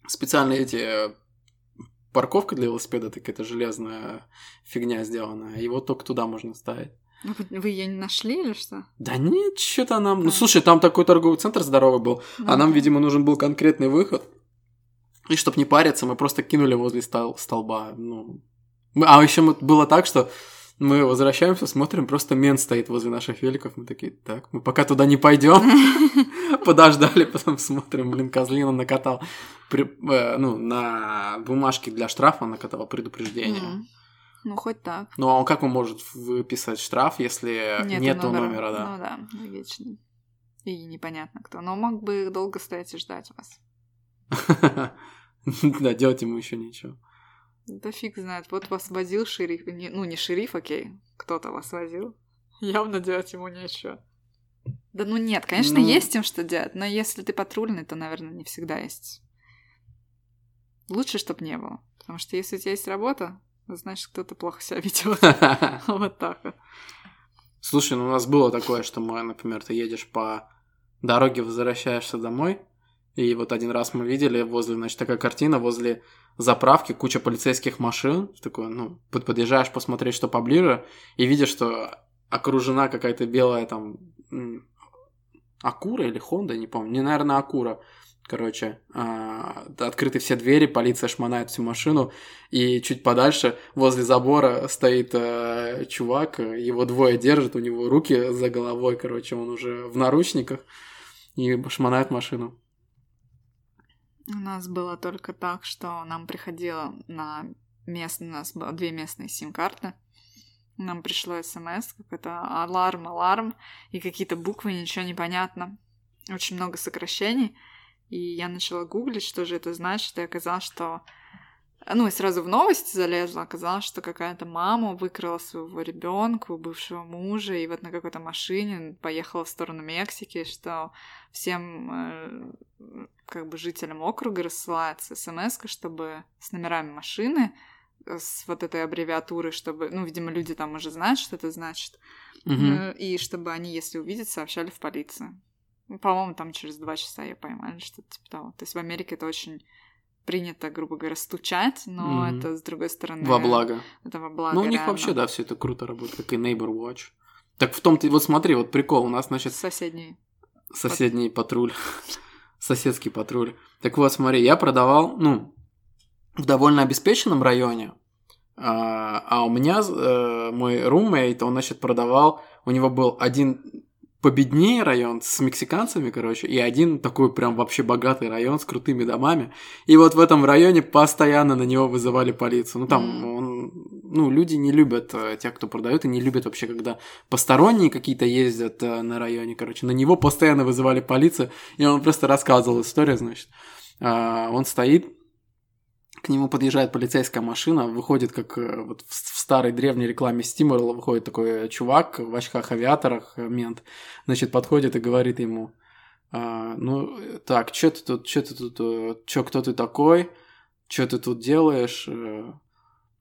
специальные эти э, парковка для велосипеда, так это железная фигня сделанная, вот только туда можно ставить. Ну, Вы ее не нашли или что? Да нет, что-то нам... Ну, А. слушай, там такой торговый центр здоровый был, а нам, Ну, видимо, нужен был конкретный выход. И чтобы не париться, мы просто кинули возле стол- столба. Ну, мы- а еще было так, что мы возвращаемся, смотрим, просто мент стоит возле наших великов. Мы такие, так, мы пока туда не пойдем. Подождали, потом смотрим, блин, козлина накатал. э, ну, на бумажке для штрафа накатал предупреждение. Ну, хоть так. Ну, а как он может выписать штраф, если нету, номера, да? Ну да, логично. И непонятно кто. Но мог бы долго стоять и ждать вас. Да, делать ему еще ничего. Да фиг знает. Вот вас возил шериф. Не- ну, не шериф, окей. Кто-то вас возил. Явно делать ему нечего. Да ну нет, конечно, Ну. есть им что делать, но если ты патрульный, то, наверное, не всегда есть. Лучше, чтобы не было. Потому что если у тебя есть работа, значит, кто-то плохо себя ведет. Вот так вот. Слушай, ну у нас было такое, что мы, например, ты едешь по дороге, возвращаешься домой, И вот один раз мы видели возле, значит, такая картина, возле заправки куча полицейских машин. Такой, ну, подъезжаешь посмотреть, что поближе, и видишь, что окружена какая-то белая там Акура или Хонда, не помню, не, наверное, Акура. Короче, а, открыты все двери, полиция шмонает всю машину, и чуть подальше, возле забора, стоит а, чувак, его двое держат, у него руки за головой, короче, он уже в наручниках, и шмонает машину. У нас было только так, что нам приходило на местные, у нас было две местные сим-карты, нам пришло смс, какой-то аларм, аларм, и какие-то буквы, ничего не понятно. Очень много сокращений. И я начала гуглить, что же это значит, и оказалось, что... Ну, и сразу в новости залезла, оказалось, что какая-то мама выкрала своего ребенка, бывшего мужа, и вот на какой-то машине поехала в сторону Мексики, что всем э, как бы жителям округа рассылается смс чтобы с номерами машины с вот этой аббревиатурой, чтобы, ну, видимо, люди там уже знают, что это значит, угу. и чтобы они, если увидят, сообщали в полицию. Ну, по-моему, там через два часа я поймали, что-то типа того. То есть в Америке это очень принято, грубо говоря, стучать, но mm это, с другой стороны... Во благо. Это во благо, Ну, у них реально. вообще, да, все это круто работает, как и Neighbor Watch. Так в том-то... Вот смотри, вот прикол, у нас, значит... Соседний. Соседний патруль. Соседский патруль. Так вот, смотри, я продавал, ну, в довольно обеспеченном районе, а, а у меня э, мой румейт, он, значит, продавал, у него был один победнее район с мексиканцами, короче, и один такой прям вообще богатый район с крутыми домами. И вот в этом районе постоянно на него вызывали полицию. Ну, там mm. он... Ну, люди не любят э, тех, кто продает, и не любят вообще, когда посторонние какие-то ездят э, на районе, короче. На него постоянно вызывали полицию, и он просто рассказывал историю, значит. Э, он стоит, к нему подъезжает полицейская машина, выходит, как э, вот в старой древней рекламе Стиморла, выходит такой чувак в очках-авиаторах, э, мент, значит, подходит и говорит ему, а, ну, так, что ты тут, что ты тут, что, кто ты такой, что ты тут делаешь?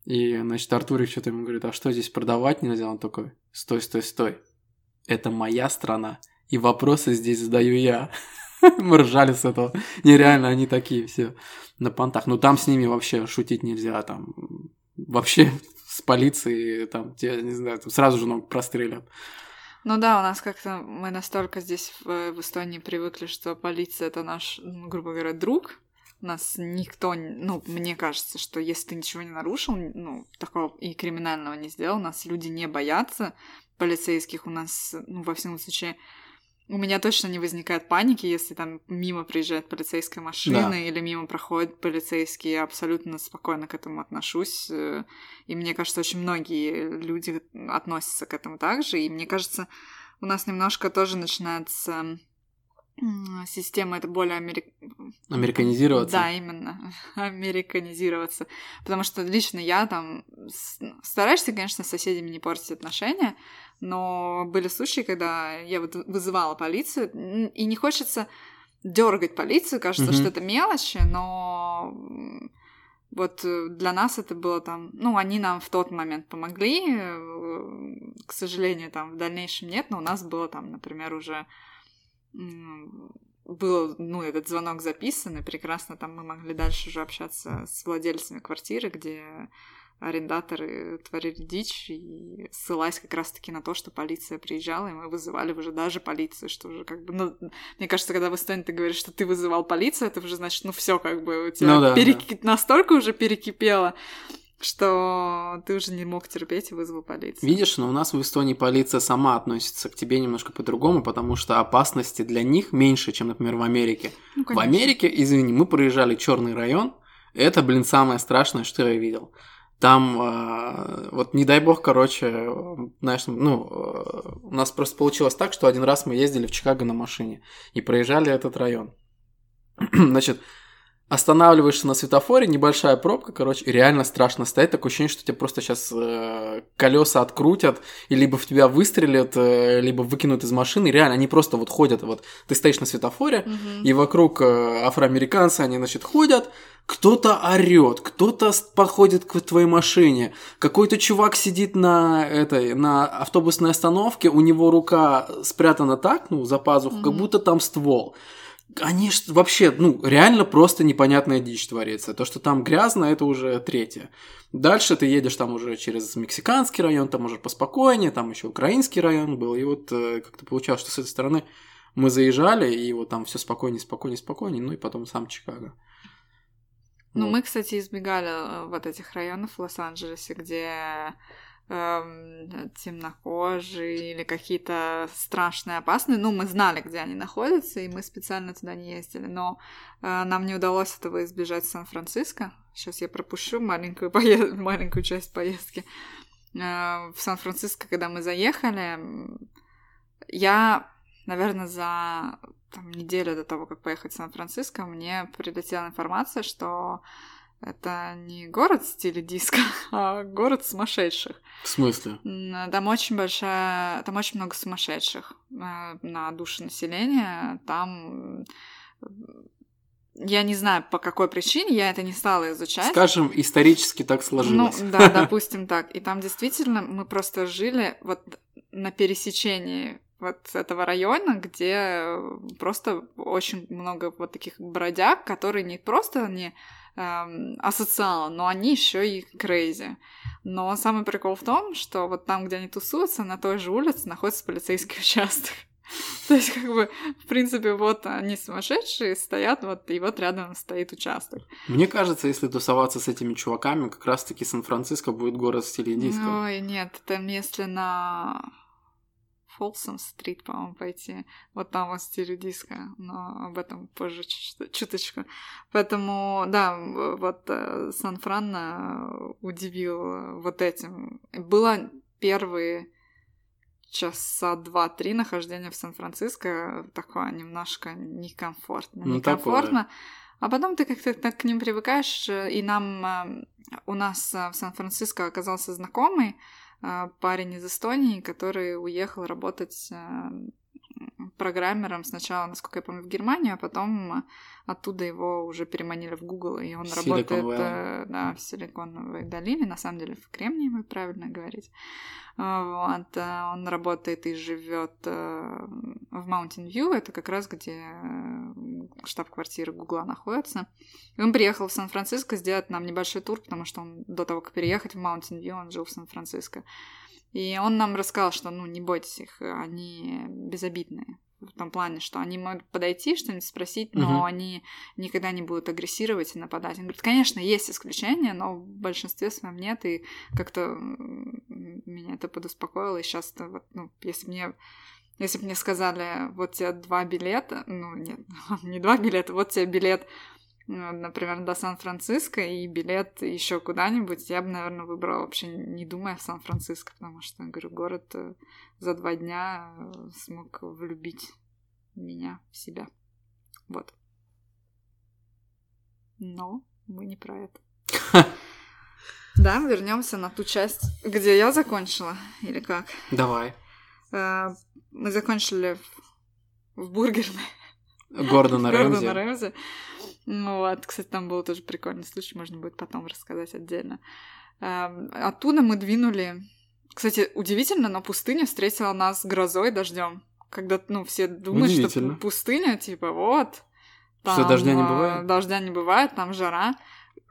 И, значит, Артурик что-то ему говорит, а что здесь продавать нельзя? Он такой, стой, стой, стой, это моя страна, и вопросы здесь задаю я. Мы ржали с этого. Нереально, они такие все на понтах. Ну там с ними вообще шутить нельзя, там вообще с полицией, там, тебя, не знаю, там сразу же ног прострелят. Ну да, у нас как-то мы настолько здесь в, в Эстонии привыкли, что полиция это наш, грубо говоря, друг. Нас никто, ну, мне кажется, что если ты ничего не нарушил, ну, такого и криминального не сделал, нас люди не боятся полицейских, у нас, ну, во всяком случае, у меня точно не возникает паники, если там мимо приезжает полицейская машина да. или мимо проходит полицейский. Я абсолютно спокойно к этому отношусь. Э, и мне кажется, очень многие люди относятся к этому также. И мне кажется, у нас немножко тоже начинается система это более америк... американизироваться. Да, именно, американизироваться. Потому что лично я там стараешься, конечно, с соседями не портить отношения, но были случаи, когда я вот вызывала полицию, и не хочется дергать полицию, кажется, mm-hmm. что это мелочи, но вот для нас это было там, ну, они нам в тот момент помогли, э, к сожалению, там в дальнейшем нет, но у нас было там, например, уже был, ну, этот звонок записан, и прекрасно там мы могли дальше уже общаться с владельцами квартиры, где арендаторы творили дичь и ссылаясь как раз-таки на то, что полиция приезжала, и мы вызывали уже даже полицию, что уже как бы, ну, мне кажется, когда в Эстонии ты говоришь, что ты вызывал полицию, это уже значит, ну, все как бы у тебя ну, да, перек... да. настолько уже перекипело, что ты уже не мог терпеть и вызвал полицию. Видишь, но у нас в Эстонии полиция сама относится к тебе немножко по-другому, потому что опасности для них меньше, чем, например, в Америке. Ну, в Америке, извини, мы проезжали черный район, это, блин, самое страшное, что я видел. Там, э, вот не дай бог, короче, знаешь, ну, э, у нас просто получилось так, что один раз мы ездили в Чикаго на машине и проезжали этот район. Значит, останавливаешься на светофоре, небольшая пробка, короче, и реально страшно стоять. Такое ощущение, что тебе просто сейчас э, колеса открутят, и либо в тебя выстрелят, э, либо выкинут из машины. И реально, они просто вот ходят, вот ты стоишь на светофоре, mm-hmm. и вокруг э, афроамериканцы, они, значит, ходят, кто-то орет, кто-то подходит к твоей машине, какой-то чувак сидит на этой, на автобусной остановке, у него рука спрятана так, ну, за пазуху, mm-hmm. как будто там ствол. Они ж вообще, ну, реально просто непонятная дичь творится. То, что там грязно, это уже третье. Дальше ты едешь там уже через мексиканский район, там уже поспокойнее, там еще украинский район был. И вот э, как-то получалось, что с этой стороны мы заезжали, и вот там все спокойнее, спокойнее, спокойнее, ну и потом сам Чикаго. Ну, вот. мы, кстати, избегали э, вот этих районов в Лос-Анджелесе, где эм, темнокожие или какие-то страшные, опасные. Ну, мы знали, где они находятся, и мы специально туда не ездили. Но э, нам не удалось этого избежать в Сан-Франциско. Сейчас я пропущу маленькую, поезд... маленькую часть поездки. Э, в Сан-Франциско, когда мы заехали, я, наверное, за там, неделю до того, как поехать в Сан-Франциско, мне прилетела информация, что это не город в стиле диска, а город сумасшедших. В смысле? Там очень большая... Там очень много сумасшедших э, на душу населения. Там... Я не знаю, по какой причине, я это не стала изучать. Скажем, исторически так сложилось. Ну, да, допустим так. И там действительно мы просто жили вот на пересечении вот этого района, где просто очень много вот таких бродяг, которые не просто не эм, асоциалы, но они еще и крейзи. Но самый прикол в том, что вот там, где они тусуются, на той же улице находится полицейский участок. То есть, как бы, в принципе, вот они сумасшедшие стоят, вот, и вот рядом стоит участок. Мне кажется, если тусоваться с этими чуваками, как раз-таки Сан-Франциско будет город в стиле диска. Ой, нет, там если на Фолсом стрит, по-моему, пойти. Вот там вот стиле диска, но об этом позже чуточку. Поэтому, да, вот э, Сан-Фран э, удивил вот этим. Было первые часа два-три нахождения в Сан-Франциско такое немножко некомфортно. Ну, некомфортно. Такое. А потом ты как-то так к ним привыкаешь, э, и нам у нас в Сан-Франциско оказался знакомый, парень из Эстонии, который уехал работать а, программером сначала, насколько я помню, в Германию, а потом оттуда его уже переманили в Google, и он работает э, да, в Силиконовой долине, на самом деле в Кремниевой, правильно говорить. А, вот, э, он работает и живет э, в Mountain View, это как раз где штаб-квартира Гугла находится. И он приехал в Сан-Франциско сделать нам небольшой тур, потому что он до того, как переехать в Mountain View, он жил в Сан-Франциско. И он нам рассказал, что, ну, не бойтесь их, они безобидные. В том плане, что они могут подойти, что-нибудь спросить, но угу. они никогда не будут агрессировать и нападать. Он говорит, конечно, есть исключения, но в большинстве своем нет, и как-то меня это подуспокоило, и сейчас, вот, ну, если мне если бы мне сказали, вот тебе два билета, ну, нет, не два билета, вот тебе билет например, до Сан-Франциско и билет еще куда-нибудь, я бы, наверное, выбрала вообще не думая в Сан-Франциско, потому что, говорю, город э, за два дня э, смог влюбить меня в себя. Вот. Но мы не про это. Да, вернемся на ту часть, где я закончила, или как? Давай. Э, мы закончили в бургерной. Гордона Рэмзи. Гордона Рэмзи. Ну вот, кстати, там был тоже прикольный случай, можно будет потом рассказать отдельно. Эм, оттуда мы двинули. Кстати, удивительно, но пустыня встретила нас грозой, дождем. Когда, ну, все думают, что пустыня, типа, вот. Там, что дождя не бывает? Дождя не бывает, там жара.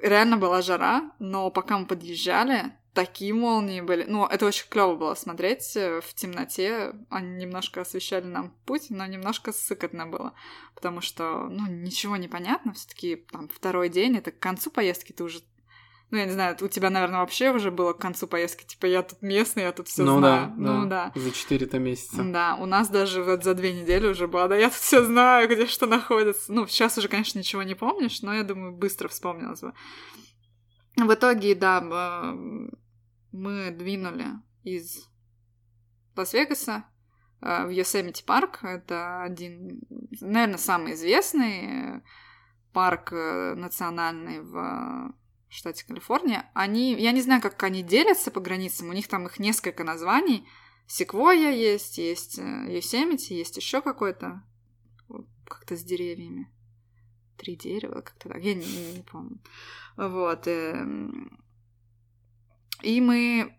Реально была жара, но пока мы подъезжали, такие молнии были. Ну, это очень клево было смотреть э, в темноте. Они немножко освещали нам путь, но немножко сыкотно было. Потому что, ну, ничего не понятно. все таки там второй день, это к концу поездки ты уже ну, я не знаю, у тебя, наверное, вообще уже было к концу поездки, типа, я тут местный, я тут все ну, знаю. Да, ну да, да. За четыре-то месяца. Да, у нас даже вот за две недели уже было, да, я тут все знаю, где что находится. Ну, сейчас уже, конечно, ничего не помнишь, но я думаю, быстро вспомнилось бы. В итоге, да, мы двинули из Лас-Вегаса э, в Йосемити парк. Это один, наверное, самый известный парк э, национальный в штате Калифорния. Они, я не знаю, как они делятся по границам, у них там их несколько названий. Секвойя есть, есть Йосемити, есть еще какой-то, как-то с деревьями. Три дерева, как-то так, я не, не, помню. Вот. Эм, и мы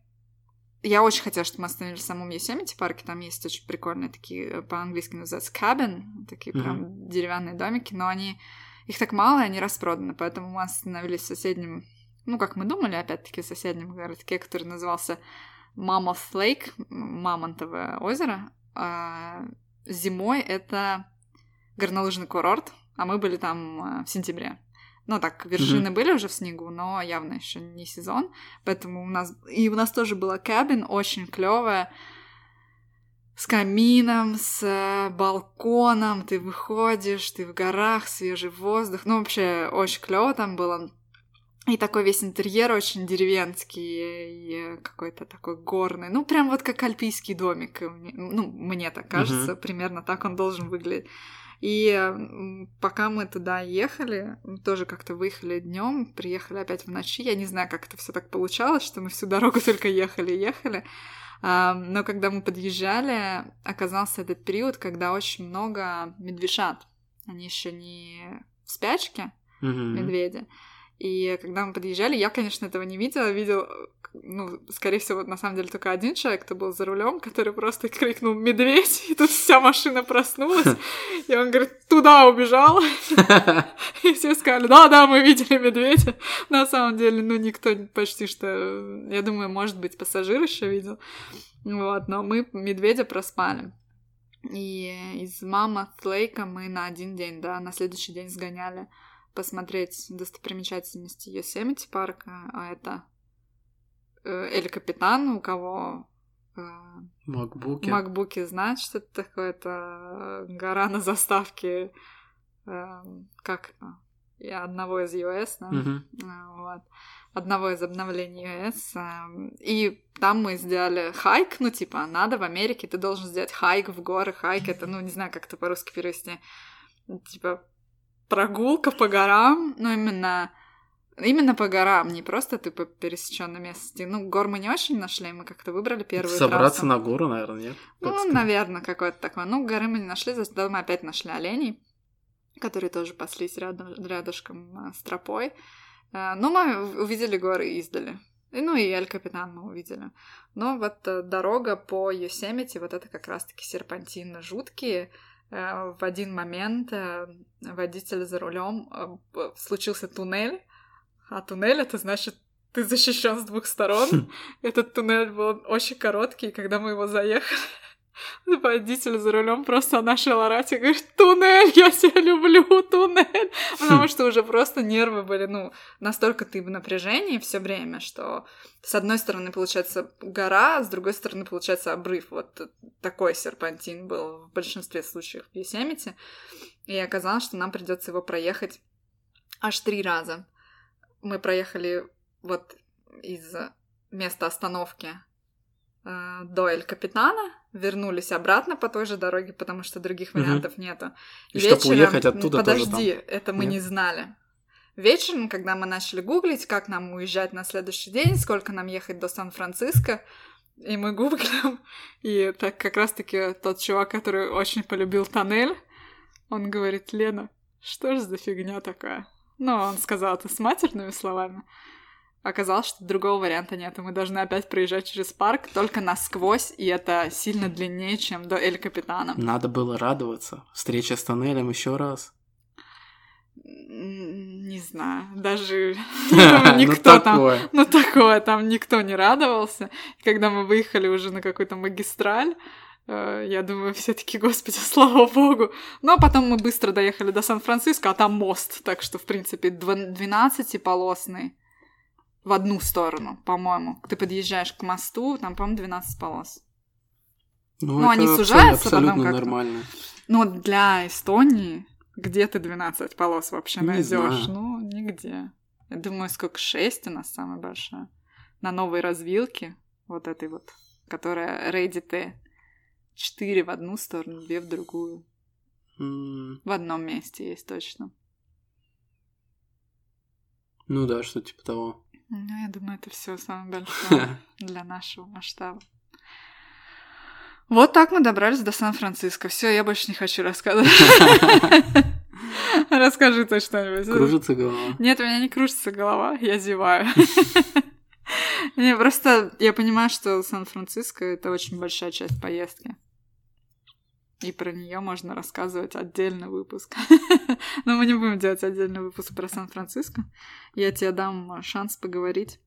я очень хотела, чтобы мы остановились в самом Йосемити парке. Там есть очень прикольные такие, э, по-английски называются cabin, такие mm-hmm. прям деревянные домики, но они их так мало, и они распроданы, поэтому мы остановились в соседнем, ну, как мы думали, опять-таки, в соседнем городке, который назывался Mammoth Lake, Мамонтовое озеро. А зимой это горнолыжный курорт, а мы были там э, в сентябре. Ну, так, вершины mm-hmm. были уже в снегу, но явно еще не сезон. Поэтому у нас... И у нас тоже была кабин очень клевая с камином, с э, балконом, ты выходишь, ты в горах, свежий воздух. Ну, вообще, очень клево там было. И такой весь интерьер очень деревенский, и какой-то такой горный. Ну, прям вот как альпийский домик. Ну, мне так кажется, mm-hmm. примерно так он должен выглядеть. И пока мы туда ехали, тоже как-то выехали днем, приехали опять в ночи. Я не знаю, как это все так получалось, что мы всю дорогу только ехали и ехали. Но когда мы подъезжали, оказался этот период, когда очень много медвежат. Они еще не в спячке, mm-hmm. медведи. И когда мы подъезжали, я, конечно, этого не видела. Видел, ну, скорее всего, на самом деле только один человек, кто был за рулем, который просто крикнул «Медведь!» И тут вся машина проснулась. И он говорит «Туда убежал!» И все сказали «Да-да, мы видели медведя!» На самом деле, ну, никто почти что... Я думаю, может быть, пассажир еще видел. Вот, но мы медведя проспали. И из мама Флейка мы на один день, да, на следующий день сгоняли посмотреть достопримечательности Йосемити парка, а это э, Эль Капитан, у кого э, Макбуки. Макбуки знают, что это такое. Это гора на заставке э, как и одного из iOS, да? uh вот. одного из обновлений iOS. И там мы сделали хайк, ну, типа, надо в Америке, ты должен сделать хайк в горы. Хайк — это, ну, не знаю, как это по-русски перевести. Типа, прогулка по горам, ну, именно Именно по горам, не просто ты по пересеченной местности. Ну, гор мы не очень нашли, мы как-то выбрали первую Собраться трассу. на гору, наверное, нет? Ну, наверное, какое-то такое. Ну, горы мы не нашли, зато мы опять нашли оленей, которые тоже паслись рядом, рядышком а, с тропой. А, ну, мы увидели горы издали. И, ну, и Эль Капитан мы увидели. Но вот э, дорога по Йосемити, вот это как раз-таки серпантины жуткие, в один момент э, водитель за рулем э, случился туннель, а туннель это значит ты защищен с двух сторон. Этот туннель был очень короткий, когда мы его заехали, водитель за рулем просто начал орать и говорит, туннель, я тебя люблю, туннель. Потому что уже просто нервы были, ну, настолько ты в напряжении все время, что с одной стороны получается гора, с другой стороны получается обрыв. Вот такой серпантин был в большинстве случаев в Йосемите. И оказалось, что нам придется его проехать аж три раза. Мы проехали вот из места остановки э, до Эль Капитана, вернулись обратно по той же дороге, потому что других вариантов угу. нету. И Вечером... чтобы уехать оттуда Подожди, тоже там. это мы Нет? не знали. Вечером, когда мы начали гуглить, как нам уезжать на следующий день, сколько нам ехать до Сан-Франциско, и мы гуглим, и так как раз-таки тот чувак, который очень полюбил тоннель, он говорит, Лена, что же за фигня такая? Ну, он сказал это с матерными словами. Оказалось, что другого варианта нет, и мы должны опять проезжать через парк, только насквозь, и это сильно длиннее, чем до Эль Капитана. Надо было радоваться. Встреча с тоннелем еще раз. Не знаю, даже ну, никто там, ну такое, там никто не радовался. Когда мы выехали уже на какую-то магистраль, э, я думаю, все таки господи, слава богу. А потом мы быстро доехали до Сан-Франциско, а там мост, так что, в принципе, 12-полосный в одну сторону, по-моему. Ты подъезжаешь к мосту, там, по-моему, 12 полос. Ну, ну они сужаются абсолютно потом как нормально. Ну, для Эстонии где ты 12 полос вообще найдешь? Ну, нигде. Я думаю, сколько 6 у нас самая большая. На новой развилке, вот этой вот, которая Ready T. 4 в одну сторону, 2 в другую. Mm. В одном месте есть точно. Ну да, что типа того. Ну, я думаю, это все самое большое для нашего масштаба. Вот так мы добрались до Сан-Франциско. Все, я больше не хочу рассказывать. Расскажи ты что-нибудь. Кружится голова. Нет, у меня не кружится голова, я зеваю. Не, просто я понимаю, что Сан-Франциско это очень большая часть поездки. И про нее можно рассказывать отдельный выпуск. Но мы не будем делать отдельный выпуск про Сан-Франциско. Я тебе дам шанс поговорить.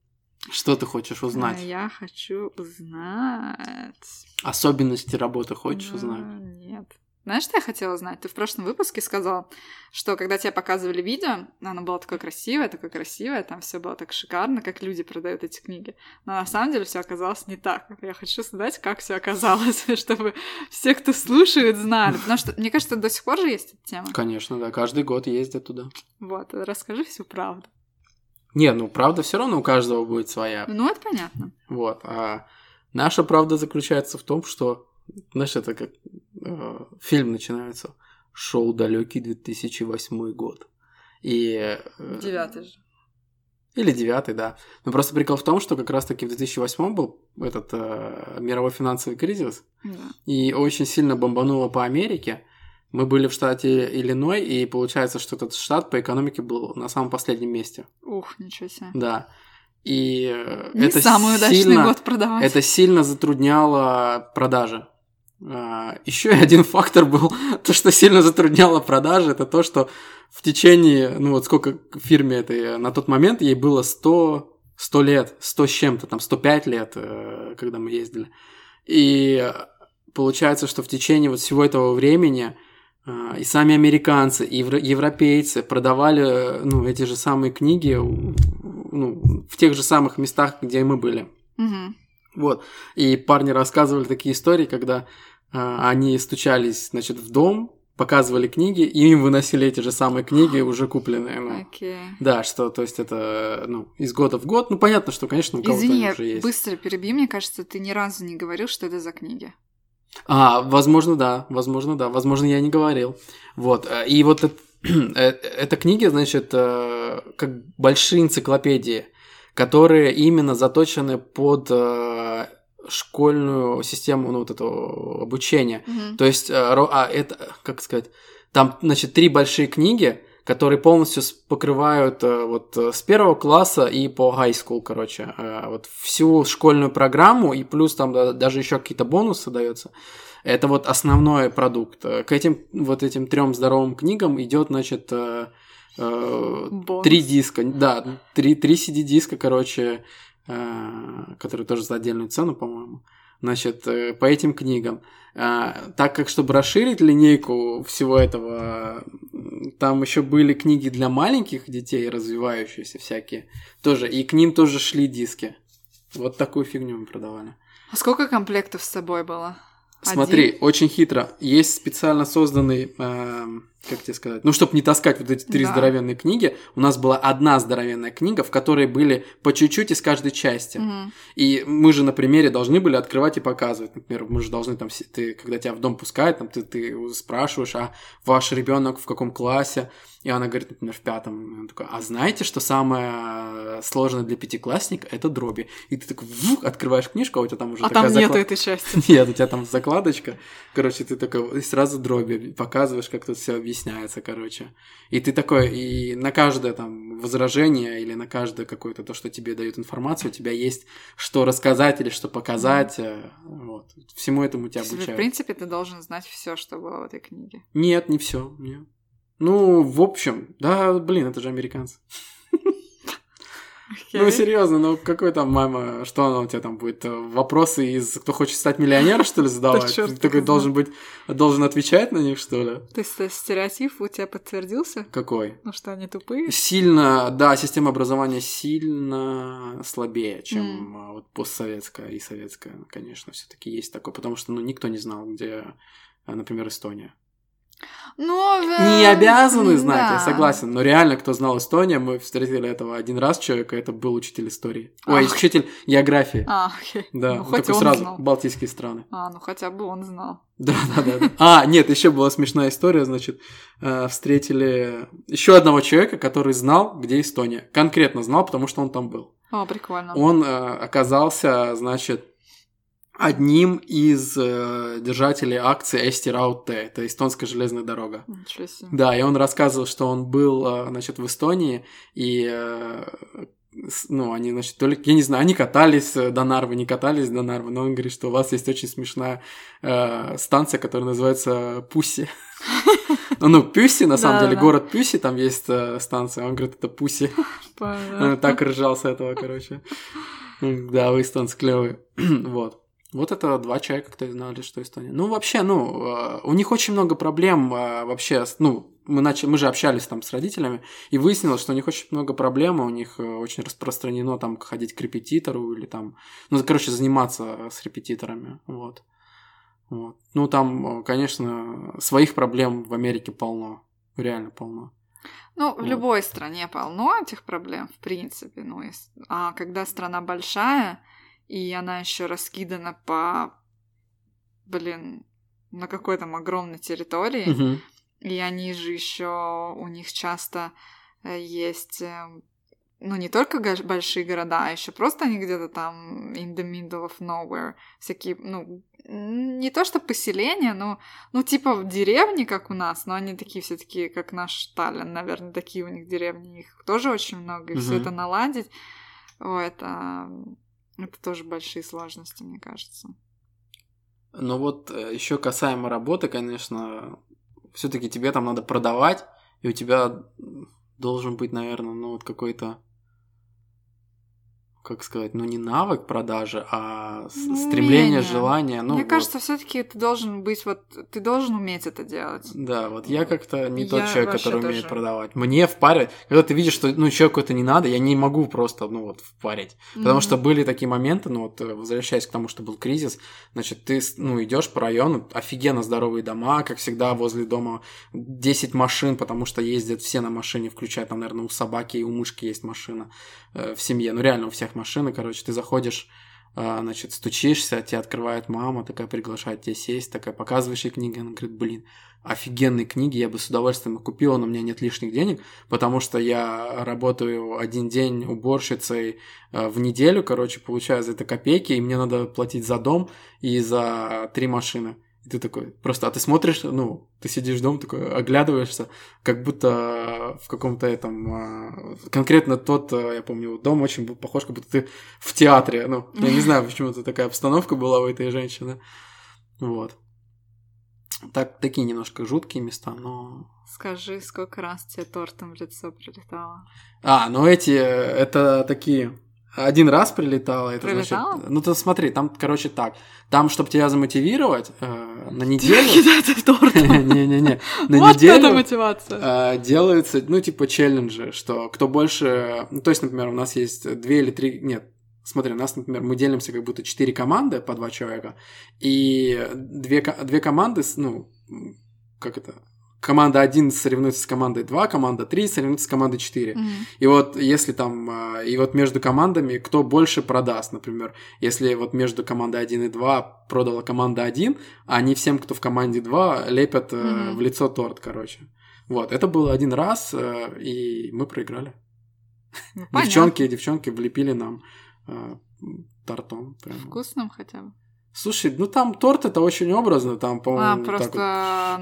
Что ты хочешь узнать? Я хочу узнать. Особенности работы хочешь Да, узнать? Нет. Знаешь, что я хотела узнать? Ты в прошлом выпуске сказал, что когда тебе показывали видео, оно было такое красивое, такое красивое, там все было так шикарно, как люди продают эти книги. Но на самом деле все оказалось не так. Я хочу знать, как все оказалось, чтобы все, кто слушает, знали. Потому что, мне кажется, до сих пор же есть эта тема. Конечно, да. Каждый год ездят туда. Вот, расскажи всю правду. Не, ну правда все равно у каждого будет своя. Ну, это понятно. Вот. А наша правда заключается в том, что, знаешь, это как фильм начинается. Шоу далекий 2008 год. И... э, Девятый же. Или девятый, да. Но просто прикол в том, что как раз-таки в 2008 был этот э, мировой финансовый кризис, Да. и очень сильно бомбануло по Америке. Мы были в штате Иллиной, и получается, что этот штат по экономике был на самом последнем месте. Ух, ничего себе. Да. И э, Не это самый удачный сильно, год продавать. это сильно затрудняло продажи. Еще один фактор был, то, что сильно затрудняло продажи, это то, что в течение, ну вот сколько фирме этой, на тот момент ей было 100, 100 лет, 100 с чем-то, там 105 лет, э, когда мы ездили. И получается, что в течение вот всего этого времени э, и сами американцы, и евро- европейцы продавали э, ну, эти же самые книги ну, в тех же самых местах, где мы были. Мгм. Вот. И парни рассказывали такие истории, когда э, они стучались, значит, в дом, показывали книги, и им выносили эти же самые книги, уже купленные. ну. Окей. Да, что, то есть это, ну, из года в год. Ну, понятно, что, конечно, у кого-то Извини, уже есть. быстро перебью. Мне кажется, ты ни разу не говорил, что это за книги. А, возможно, да, возможно, да, возможно, я не говорил. Вот, э, и вот эт- э, это книги, значит, э, как большие энциклопедии, которые именно заточены под школьную систему, ну, вот этого обучения. Мгм. То есть, э, а, это, как сказать, там, значит, три большие книги, которые полностью покрывают э, вот э, с первого класса и по high school, короче, вот всю школьную программу, и плюс там да, даже еще какие-то бонусы дается. Это вот основной продукт. К этим вот этим трем здоровым книгам идет, значит, Бонус. три диска, да, три, три CD-диска, короче, э, которые тоже за отдельную цену, по-моему. Значит, э, по этим книгам. А, так как, чтобы расширить линейку всего этого, там еще были книги для маленьких детей, развивающиеся всякие, тоже, и к ним тоже шли диски. Вот такую фигню мы продавали. А сколько комплектов с собой было? Смотри, Один? очень хитро. Есть специально созданный, эм, как тебе сказать, ну, чтобы не таскать вот эти три Да. здоровенные книги, у нас была одна здоровенная книга, в которой были по чуть-чуть из каждой части. Мгм. И мы же на примере должны были открывать и показывать. Например, мы же должны там, ты, когда тебя в дом пускают, там, ты, ты спрашиваешь, а ваш ребенок в каком классе? И она говорит, например, в пятом. И он такой, а знаете, что самое сложное для пятиклассника – это дроби? И ты такой, вух, открываешь книжку, а у тебя там уже А такая там нету заклад- этой части. Нет, у тебя там закладочка. Короче, ты такой и сразу дроби показываешь, как тут все объясняется, короче. И ты такой, и на каждое там возражение или на каждое какое-то то, что тебе дают информацию, у тебя есть что рассказать или что показать. э, Вот. Всему этому тебя есть, В обучают. принципе, ты должен знать все, что было в этой книге. Нет, не все. Нет. Ну, в общем, да, блин, это же американцы. Ну, Окей. серьезно, ну какой там мама, что она у тебя там будет? э, Вопросы из «Кто хочет стать миллионером», что ли, задавать? Ты такой должен быть, должен отвечать на них, что ли? То есть э, стереотип у тебя подтвердился? Какой? Ну что, они тупые? Сильно, да, система образования сильно слабее, чем а, вот постсоветская и советская, конечно, все таки есть такое, потому что, ну, никто не знал, где, а, например, Эстония. Ну, Не обязаны знать, я да. согласен. Но реально, кто знал Эстонию, мы встретили этого один раз человека, это был учитель истории. Ой, Ах. учитель географии. А, окей. Да, Ну, такой он сразу знал. Балтийские страны. А, ну хотя бы он знал. Да, да, да. А, нет, еще была смешная история, значит, э, встретили еще одного человека, который знал, где Эстония. Конкретно знал, потому что он там был. О, прикольно. Он э, оказался, значит, одним из э, держателей акции Эсти Раутте, это эстонская железная дорога. Ничего себе. Да, и он рассказывал, что он был, э, значит, в Эстонии, и э, ну, они, значит, то ли, я не знаю, они катались э, до Нарвы, не катались до Нарвы, но он говорит, что у вас есть очень смешная э, станция, которая называется Пусси. Ну, ну, Пюси, на самом деле, город Пюси, там есть э, станция, он говорит, это Пуси. Так ржал с этого, короче. Да, вы эстонцы клевые. Вот. Вот это два человека, кто знали, что Эстония. Ну, вообще, ну, э, у них очень много проблем э, вообще, ну, мы, начали, мы же общались там с родителями, и выяснилось, что у них очень много проблем, у них э, очень распространено там ходить к репетитору или там, ну, короче, заниматься с репетиторами, вот. Вот. Ну, там, конечно, своих проблем в Америке полно, реально полно. Ну, в Вот. любой стране полно этих проблем, в принципе. Ну, ес- а когда страна большая, и она еще раскидана по, блин, на какой там огромной территории, Мгм. и они же еще, у них часто э, есть, э, ну, не только большие города, а еще просто они где-то там in the middle of nowhere, всякие, ну, не то что поселения, но, ну, типа в деревне, как у нас, но они такие все таки как наш Таллин, наверное, такие у них деревни, их тоже очень много, и все Мгм. это наладить, о, это, это тоже большие сложности, мне кажется. Ну вот еще касаемо работы, конечно, все-таки тебе там надо продавать, и у тебя должен быть, наверное, ну вот какой-то, как сказать, ну не навык продажи, а Ну, стремление, умение. желание. Ну, мне вот, кажется, все таки ты должен быть вот, ты должен уметь это делать. Да, вот я как-то не тот Я человек, вообще который умеет тоже. продавать. Мне впаривать, когда ты видишь, что ну человеку это не надо, я не могу просто, ну вот, впарить. Потому Мгм. что были такие моменты, ну вот, э, возвращаясь к тому, что был кризис, значит, ты, ну, идешь по району, офигенно здоровые дома, как всегда, возле дома 10 машин, потому что ездят все на машине, включая там, наверное, у собаки и у мышки есть машина э, в семье. Ну, реально, у всех машины, короче, ты заходишь, э, значит, стучишься, тебе открывает мама, такая приглашает тебя сесть, такая, показываешь ей книги, она говорит, блин, офигенные книги, я бы с удовольствием их купила, но у меня нет лишних денег, потому что я работаю один день уборщицей э, в неделю, короче, получаю за это копейки, и мне надо платить за дом и за три машины. И ты такой, просто, а ты смотришь, ну, ты сидишь дома, такой, оглядываешься, как будто в каком-то этом... а, Конкретно тот, а, я помню, дом очень был похож, как будто ты в театре. Ну, я не знаю, почему-то такая обстановка была у этой женщины. Вот. Так, такие немножко жуткие места, но... Скажи, сколько раз тебе тортом в лицо прилетало? А, ну эти, э, это такие... Один раз прилетало, это Прилетало? значит... Ну, ты смотри, там, короче, так. Там, чтобы тебя замотивировать э, на неделю... Кидать тортом. Не-не-не. На Вот это неделю мотивация. э, делаются, ну, типа, челленджи, что кто больше... Ну, то есть, например, у нас есть две или три... Нет, смотри, у нас, например, мы делимся как будто четыре команды по два человека, и две, две команды, ну, как это... Команда 1 соревнуется с командой 2, команда 3 соревнуется с командой 4. Мгм. И вот если там, а, и вот между командами, кто больше продаст, например, если вот между командой 1 и 2 продала команда 1, а они всем, кто в команде 2, лепят Мгм. в лицо торт, короче. Вот, это было один раз, э, и мы проиграли. Ну. Девчонки, девчонки влепили нам э, тортом. прям. Вкусным хотя бы. Слушай, ну там торт это очень образно, там, А, по-моему, так просто вот.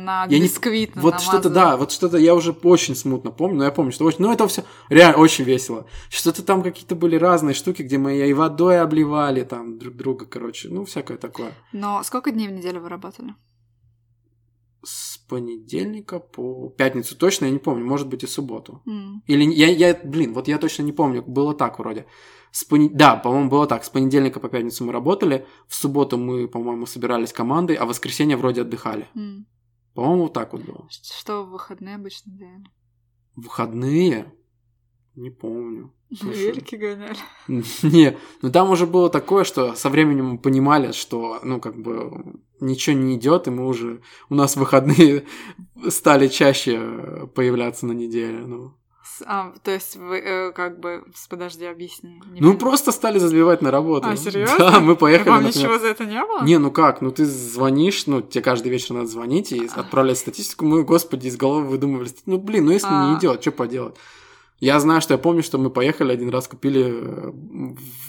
на Я не- бисквит Вот что-то, да, вот что-то я уже очень смутно помню, но я помню, что очень, ну это все реально очень весело. Что-то там какие-то были разные штуки, где мы и водой обливали там друг друга, короче, ну всякое такое. Но сколько дней в неделю вы работали? С понедельника по пятницу точно я не помню, может быть и субботу. М. Или не- я, я, блин, вот я точно не помню, было так вроде. С пони- Да, по-моему, было так. С понедельника по пятницу мы работали, в субботу мы, по-моему, собирались командой, а в воскресенье вроде отдыхали. М. По-моему, вот так вот было. Что в выходные обычно делали? Выходные? Не помню. Велики гоняли. Не, ну там уже было такое, что со временем мы понимали, что, ну, как бы, ничего не идет, и мы уже, у нас выходные стали чаще появляться на неделе, ну. А, то есть вы э, как бы... Подожди, объясни. Не Ну, поняла. просто стали забивать на работу. А, серьезно? Да, мы поехали, Вам например, ничего за это не было? Не, ну как, ну ты звонишь, ну тебе каждый вечер надо звонить и отправлять статистику. Мы, господи, из головы выдумывали. Ну блин, ну если не А. идет, что поделать? Я знаю, что я помню, что мы поехали один раз, купили, э,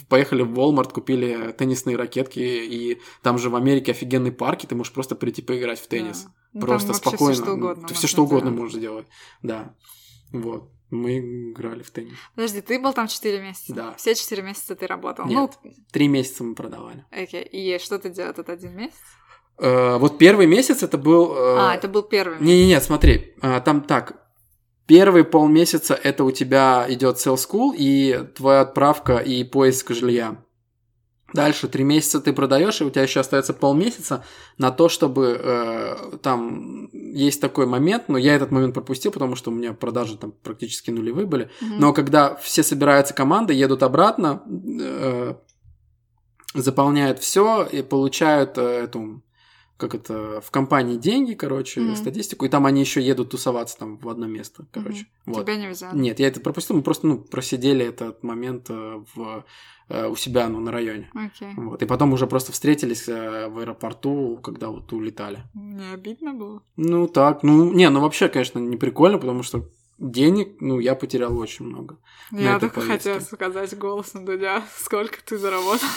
поехали в Walmart, купили теннисные ракетки, и там же в Америке офигенный парк, и ты можешь просто прийти поиграть в теннис. Да. Ну, Просто спокойно. Все, что угодно. Ты все что угодно делать. можешь делать. Да. Вот. Мы играли в теннис. Подожди, ты был там 4 месяца? Да. Все 4 месяца ты работал? Нет, три месяца мы продавали. Ну, окей. И что ты делал этот один месяц? Э, вот первый месяц это был... э, А, это был первый месяц. Не-не-не, смотри, э, там так. Первые полмесяца это у тебя идет sales school и твоя отправка и поиск жилья. Дальше три месяца ты продаешь, и у тебя еще остается полмесяца на то, чтобы э, там есть такой момент, но я этот момент пропустил, потому что у меня продажи там практически нулевые были. Мгм. Но когда все собираются команды, едут обратно, э, заполняют все и получают э, эту как это в компании деньги, короче, Мгм. статистику, и там они еще едут тусоваться там в одно место, короче. Вот. Тебя не взяли? Нет, я это пропустил, мы просто ну просидели этот момент э, в у себя ну, на районе. Окей. Вот. И потом уже просто встретились э, в аэропорту, когда вот улетали. Не обидно было? Ну так, ну не, ну вообще, конечно, не прикольно, потому что денег, ну, я потерял очень много. Я только поездке. хотела сказать голосом Дудя, сколько ты заработал.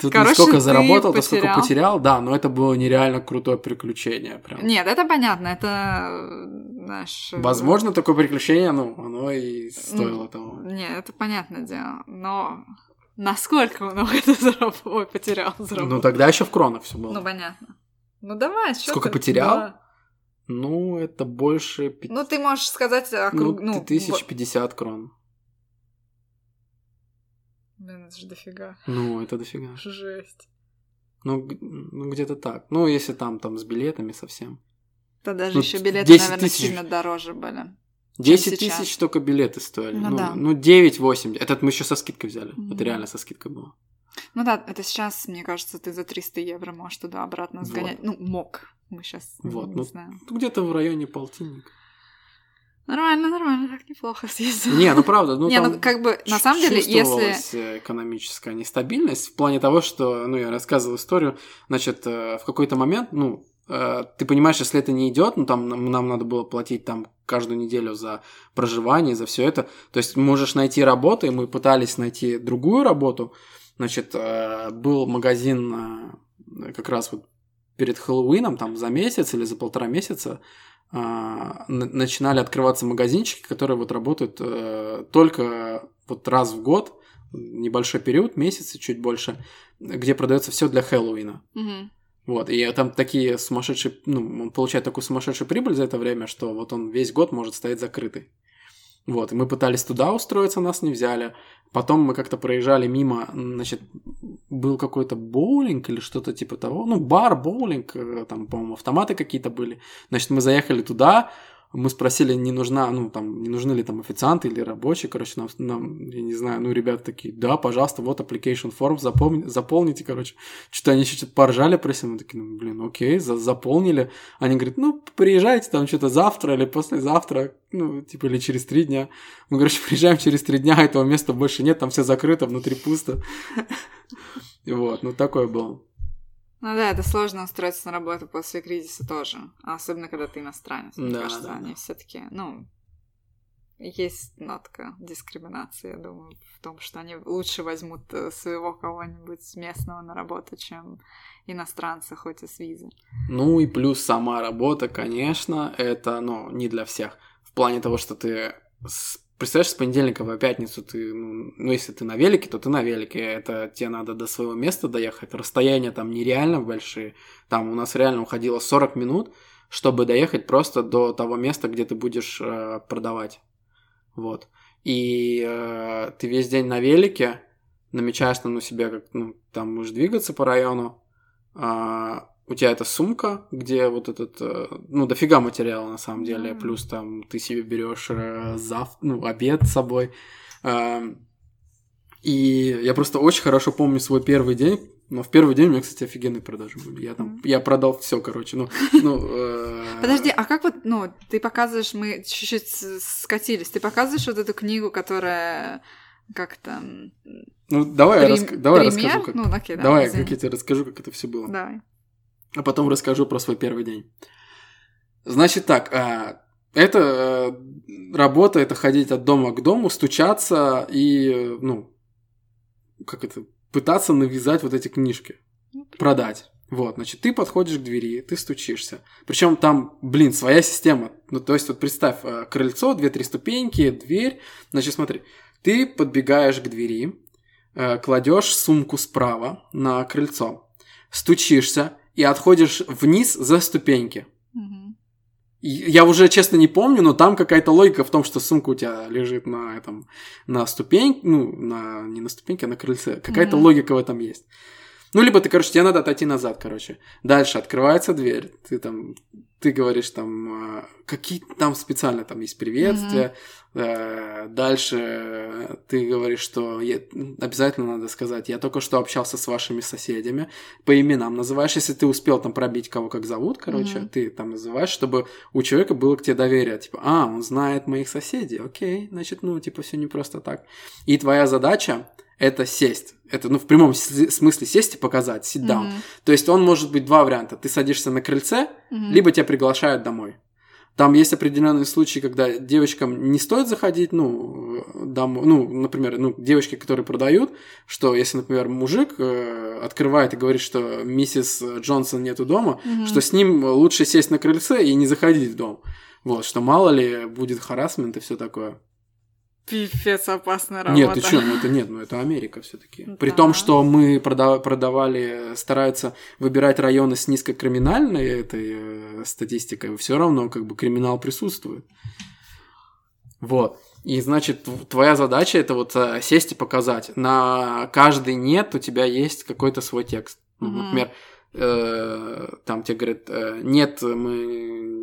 Тут Короче, сколько ты заработал, то сколько потерял. потерял, да, но это было нереально крутое приключение, прям. Нет, это понятно, это э, наш... э, Возможно, такое приключение, ну, оно и стоило того. Нет, это понятное дело, но насколько много ты заработал? Ой, потерял, заработал. Ну, тогда еще в кронах все было. Ну, понятно. Ну, давай, что Сколько ты- потерял? Да. Ну, это больше пяти- Ну, ты можешь сказать... ну, округ- ну, в- пятьдесят крон. Блин, это же дофига. Ну, это дофига. Жесть. Ну, ну, где-то так. Ну, если там, там с билетами совсем. Да даже Ну, еще билеты, 10 наверное, тысяч. сильно дороже были. 10 сейчас. тысяч только билеты стоили. Ну Ну, да. ну 9-8. Этот мы еще со скидкой взяли. Мгм. Это реально со скидкой было. Ну да, это сейчас, мне кажется, ты за 300 евро можешь туда-обратно Вот. сгонять. Ну, мог. Мы сейчас Вот, не ну, знаем. Где-то в районе полтинника. Нормально, нормально, так неплохо съездил. Не, ну правда, ну не, там ну как бы, на самом деле, если... э, экономическая нестабильность в плане того, что, ну, я рассказывал историю, значит, э, в какой-то момент, ну, э, ты понимаешь, если это не идет, ну, там нам, нам надо было платить там каждую неделю за проживание, за все это, то есть можешь найти работу, и мы пытались найти другую работу, значит, был магазин как раз вот перед Хэллоуином, там за месяц или за полтора месяца, начинали открываться магазинчики, которые вот работают э, только вот раз в год, небольшой период, месяц и чуть больше, где продается все для Хэллоуина. Мгм. Вот, и там такие сумасшедшие, ну, он получает такую сумасшедшую прибыль за это время, что вот он весь год может стоять закрытый. Вот, и мы пытались туда устроиться, нас не взяли. Потом мы как-то проезжали мимо, значит, был какой-то боулинг или что-то типа того. Ну, бар, боулинг, э, там, по-моему, автоматы какие-то были. Значит, мы заехали туда, мы спросили, не нужна, ну, там, не нужны ли там официанты или рабочие, короче, нам, нам, я не знаю, ну, ребята такие, да, пожалуйста, вот application form, запомни, заполните, короче. Что-то они еще что-то поржали про себя, мы такие, ну, блин, окей, за- заполнили. Они говорят, ну, приезжайте там что-то завтра или послезавтра, ну, типа, или через три дня. Мы, короче, приезжаем через три дня, этого места больше нет, там все закрыто, внутри пусто. Вот, ну, такое было. Ну да, это сложно устроиться на работу после кризиса тоже. Особенно, когда ты иностранец. Мне Да, кажется, да, они да. все таки ну, есть нотка дискриминации, я думаю, в том, что они лучше возьмут э, своего кого-нибудь местного на работу, чем иностранца, хоть и с визы. Ну и плюс сама работа, конечно, это, ну, не для всех. В плане того, что ты... с- Представляешь, с понедельника по пятницу ты, ну, ну, если ты на велике, то ты на велике. Это тебе надо до своего места доехать. Расстояния там нереально большие. Там у нас реально уходило 40 минут, чтобы доехать просто до того места, где ты будешь э, продавать. Вот. И э, ты весь день на велике, намечаешь там на себя, как, ну, там можешь двигаться по району, а, у тебя эта сумка, где вот этот, э, ну, дофига материала на самом деле, Мгм. плюс там ты себе берешь э, зав... ну, обед с собой. А, и я просто очень хорошо помню свой первый день, но в первый день у меня, кстати, офигенные продажи были. Я там, Мгм. я продал все, короче, ну, ну. э, Подожди, а как вот, ну, ты показываешь, мы чуть-чуть скатились, ты показываешь вот эту книгу, которая как-то... Ну, давай, я, прим- раска- давай пример? расскажу, как... Ну, окей, да, давай, извини. как я тебе расскажу, как это все было. Давай. А потом расскажу про свой первый день. Значит так, а, это э, работа, это ходить от дома к дому, стучаться и, ну, как это, пытаться навязать вот эти книжки, Ну, продать. Вот, значит, ты подходишь к двери, ты стучишься. Причем там, блин, своя система. Ну, то есть, вот представь, э, крыльцо, две-три ступеньки, дверь. Значит, смотри, ты подбегаешь к двери, э, кладешь сумку справа на крыльцо, стучишься и отходишь вниз за ступеньки. Я уже, честно, не помню, но там какая-то логика в том, что сумка у тебя лежит на этом, на ступень, ну, на, не на ступеньке, а на крыльце. Какая-то Мгм. логика в этом есть. Ну, либо ты, короче, тебе надо отойти назад, короче. Дальше открывается дверь, ты там, ты говоришь там, э, какие там специально там есть приветствия. Э, Дальше ты говоришь, что я- обязательно надо сказать, я только что общался с вашими соседями, по именам называешь, если ты успел там пробить кого как зовут, короче, Мгм. ты там называешь, чтобы у человека было к тебе доверие, типа, а, он знает моих соседей, окей, значит, ну, типа, все не просто так. И твоя задача это сесть. Это, ну, в прямом смысле сесть и показать, sit down. Мгм. То есть он может быть два варианта. Ты садишься на крыльце, Мгм. либо тебя приглашают домой. Там есть определенные случаи, когда девочкам не стоит заходить, ну, домой, ну, например, ну, девочки, которые продают, что если, например, мужик э, открывает и говорит, что миссис Джонсон нету дома, Мгм. что с ним лучше сесть на крыльце и не заходить в дом. Вот, что мало ли будет харасмент и все такое. Пипец, опасная работа. Нет, ты что, ну это нет, ну это Америка все-таки. Да. При том, что мы прода- продавали, стараются выбирать районы с низкокриминальной этой э, статистикой, все равно как бы криминал присутствует. Вот. И значит, тв- твоя задача это вот э, сесть и показать. На каждый нет у тебя есть какой-то свой текст. Ну, Мгм. Например, э, там тебе говорят, э, нет, мы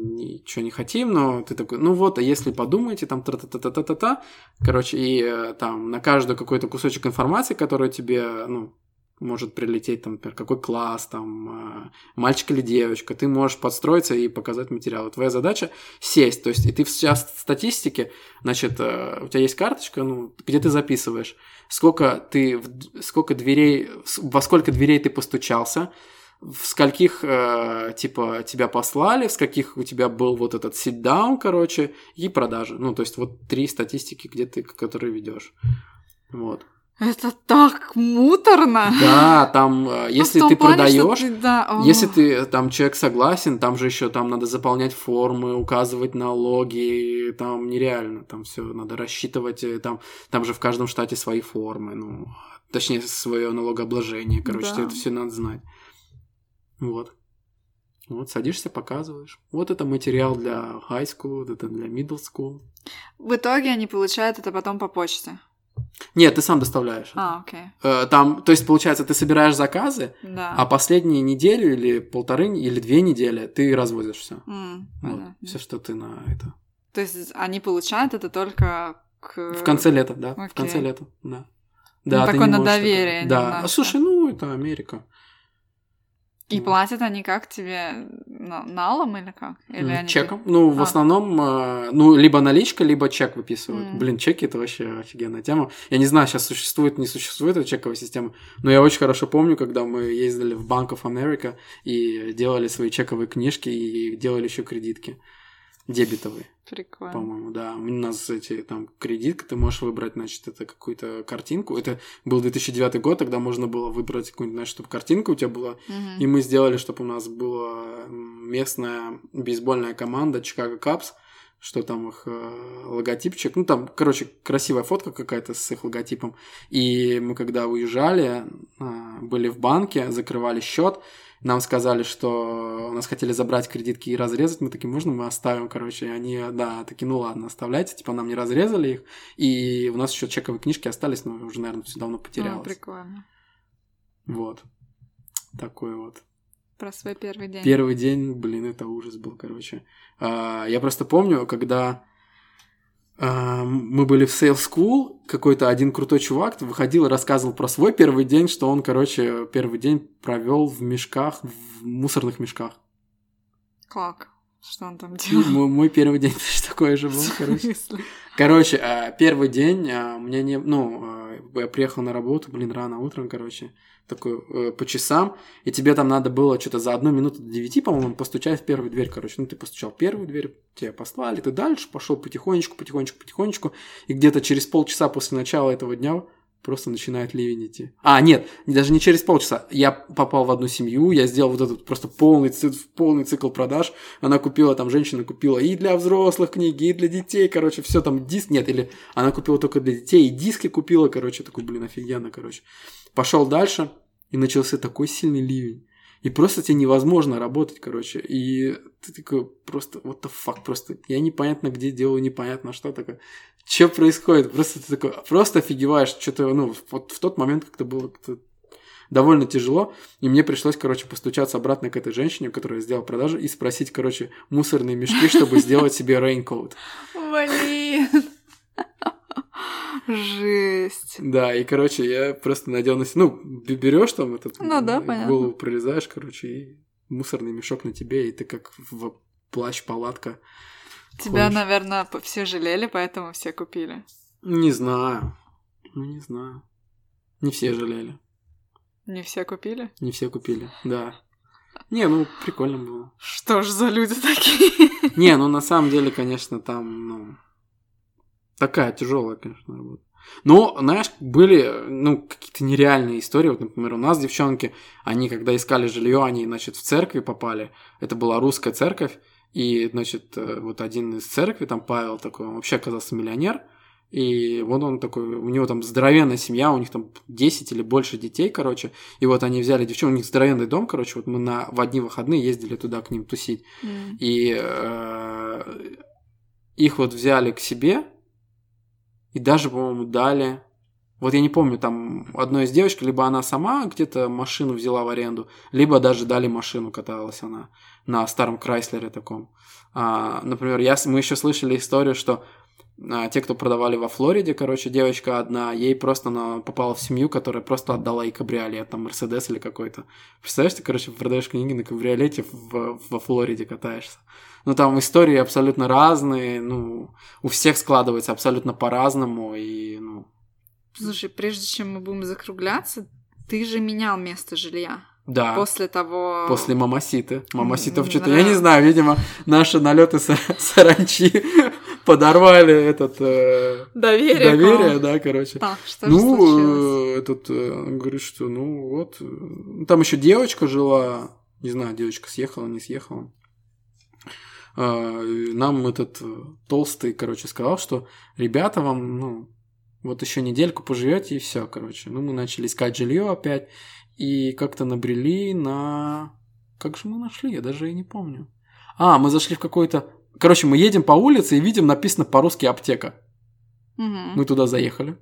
ничего не хотим, но ты такой, ну вот, а если подумаете, там та-та-та-та-та-та, короче, и э, там на каждый какой-то кусочек информации, который тебе, ну, может прилететь, там, например, какой класс, там, мальчик или девочка, ты можешь подстроиться и показать материалы. Твоя задача сесть, то есть, и ты сейчас в статистике, значит, у тебя есть карточка, ну, где ты записываешь, сколько ты, сколько дверей, во сколько дверей ты постучался, в скольких, э, типа, тебя послали, в скольких у тебя был вот этот sit-down, короче, и продажи. Ну, то есть, вот три статистики, где ты, которые ведешь. Вот. Это так муторно. Да, там, э, Ну, если ты плане, продаешь, ты- да, о. если ты там человек согласен, там же еще там надо заполнять формы, указывать налоги, там нереально, там все надо рассчитывать, э, там, там же в каждом штате свои формы, ну, точнее свое налогообложение, короче, Да. это все надо знать. Вот. Вот, садишься, показываешь. Вот это материал для high school, вот это для middle school. В итоге они получают это потом по почте. Нет, ты сам доставляешь. А, окей. Э, Там, то есть, получается, ты собираешь заказы, Да. а последние неделю или полторы или две недели ты развозишь все. М, Вот, все, что ты на это. То есть они получают это только к... В конце лета, да. В окей. конце лета, да. Ну, ты такое не на доверие такое- Да. немножко. А, слушай, ну это Америка. И Ну. платят они как тебе? На- налом или как? Или они... Чеком. Ну, в А. основном, э, ну, либо наличка, либо чек выписывают. М. Блин, чеки это вообще офигенная тема. Я не знаю, сейчас существует, не существует эта чековая система, но я очень хорошо помню, когда мы ездили в Bank of America и делали свои чековые книжки и делали еще кредитки дебетовые. Прикольно. по-моему, да. У нас эти там кредитка, ты можешь выбрать, значит, это какую-то картинку. Это был 2009 год, тогда можно было выбрать какую-нибудь, значит, чтобы картинка у тебя была. Мгм. И мы сделали, чтобы у нас была местная бейсбольная команда Chicago Cubs, что там их э, логотипчик. Ну, там, короче, красивая фотка какая-то с их логотипом. И мы, когда уезжали, а, были в банке, закрывали счет, нам сказали, что нас хотели забрать кредитки и разрезать. Мы такие, можно мы оставим, короче. И они, да, такие, ну ладно, оставляйте. Типа нам не разрезали их. И у нас еще чековые книжки остались, но уже, наверное, все давно потерялось. прикольно. Вот. Такой вот. Про свой первый день. Первый день, блин, это ужас был, короче. А, я просто помню, когда мы были в Sales School, какой-то один крутой чувак выходил и рассказывал про свой первый день, что он, короче, первый день провел в мешках, в мусорных мешках. Как? Что он там делал? мой, мой первый день такой же был, короче. Короче, а, первый день а, мне не... Ну, а, я приехал на работу, блин, рано утром, короче, такой э, по часам, и тебе там надо было что-то за одну минуту до девяти, по-моему, постучать в первую дверь, короче. Ну, ты постучал в первую дверь, тебя послали, ты дальше пошел потихонечку, потихонечку, потихонечку, и где-то через полчаса после начала этого дня просто начинает ливень идти. А, нет, даже не через полчаса. Я попал в одну семью, я сделал вот этот просто полный, ци- полный цикл продаж. Она купила, там женщина купила и для взрослых книги, и для детей, короче, все там диск, нет, или она купила только для детей, и диски купила, короче, такой, блин, офигенно, короче. Пошел дальше, и начался такой сильный ливень. И просто тебе невозможно работать, короче. И ты такой просто, what the fuck, просто я непонятно где делаю, непонятно что такое. Что происходит? Просто ты такой, просто офигеваешь. Что-то, ну, вот в тот момент как-то было как-то довольно тяжело, и мне пришлось, короче, постучаться обратно к этой женщине, которая сделала продажу, и спросить, короче, мусорные мешки, чтобы сделать себе рейнкоут. Блин. Жесть. Да, и, короче, я просто надел на себя, ну, берешь там этот, Ну да, понятно. голову прорезаешь, короче, и мусорный мешок на тебе, и ты как в плащ-палатка. Тебя, Ходишь. наверное, все жалели, поэтому все купили. Не знаю. Ну, не знаю. Не все жалели. Не все купили? Не все купили, да. Не, ну, прикольно было. Что ж за люди такие? Не, ну, на самом деле, конечно, там, ну, такая тяжелая, конечно, работа. Но, знаешь, были, ну, какие-то нереальные истории. Вот, например, у нас девчонки, они, когда искали жилье, они, значит, в церкви попали. Это была русская церковь. И, значит, э, вот один из церкви, там Павел такой, он вообще оказался миллионер. И вот он такой, у него там здоровенная семья, у них там 10 или больше детей, короче. И вот они взяли девчонку, у них здоровенный дом, короче. Вот мы на, в одни выходные ездили туда к ним тусить. М. И э, их вот взяли к себе, и даже, по-моему, дали. Вот я не помню, там одной из девочек, либо она сама где-то машину взяла в аренду, либо даже дали машину, каталась она на старом Крайслере таком. А, например, я, мы еще слышали историю, что а, те, кто продавали во Флориде, короче, девочка одна, ей просто она попала в семью, которая просто отдала ей кабриолет, там, Мерседес или какой-то. Представляешь, ты, короче, продаешь книги на кабриолете в- во Флориде катаешься. Ну, там истории абсолютно разные, ну, у всех складывается абсолютно по-разному, и, ну, Слушай, прежде чем мы будем закругляться, ты же менял место жилья. да. После того... После мамаситы. Мамаситов М, что-то, да. я не знаю, видимо, наши налеты са- саранчи подорвали этот э, Доверие. доверие, да, короче. Так, что же? Ну, э, этот э, говорит, что ну вот. э, Там еще девочка жила. Не знаю, девочка съехала, не съехала. Нам этот толстый, короче, сказал, что ребята вам, ну, вот еще недельку поживете и все, короче. Ну, мы начали искать жилье опять и как-то набрели на... Как же мы нашли? Я даже и не помню. А, мы зашли в какой-то... Короче, мы едем по улице и видим написано по-русски аптека. Мгм. Мы туда заехали.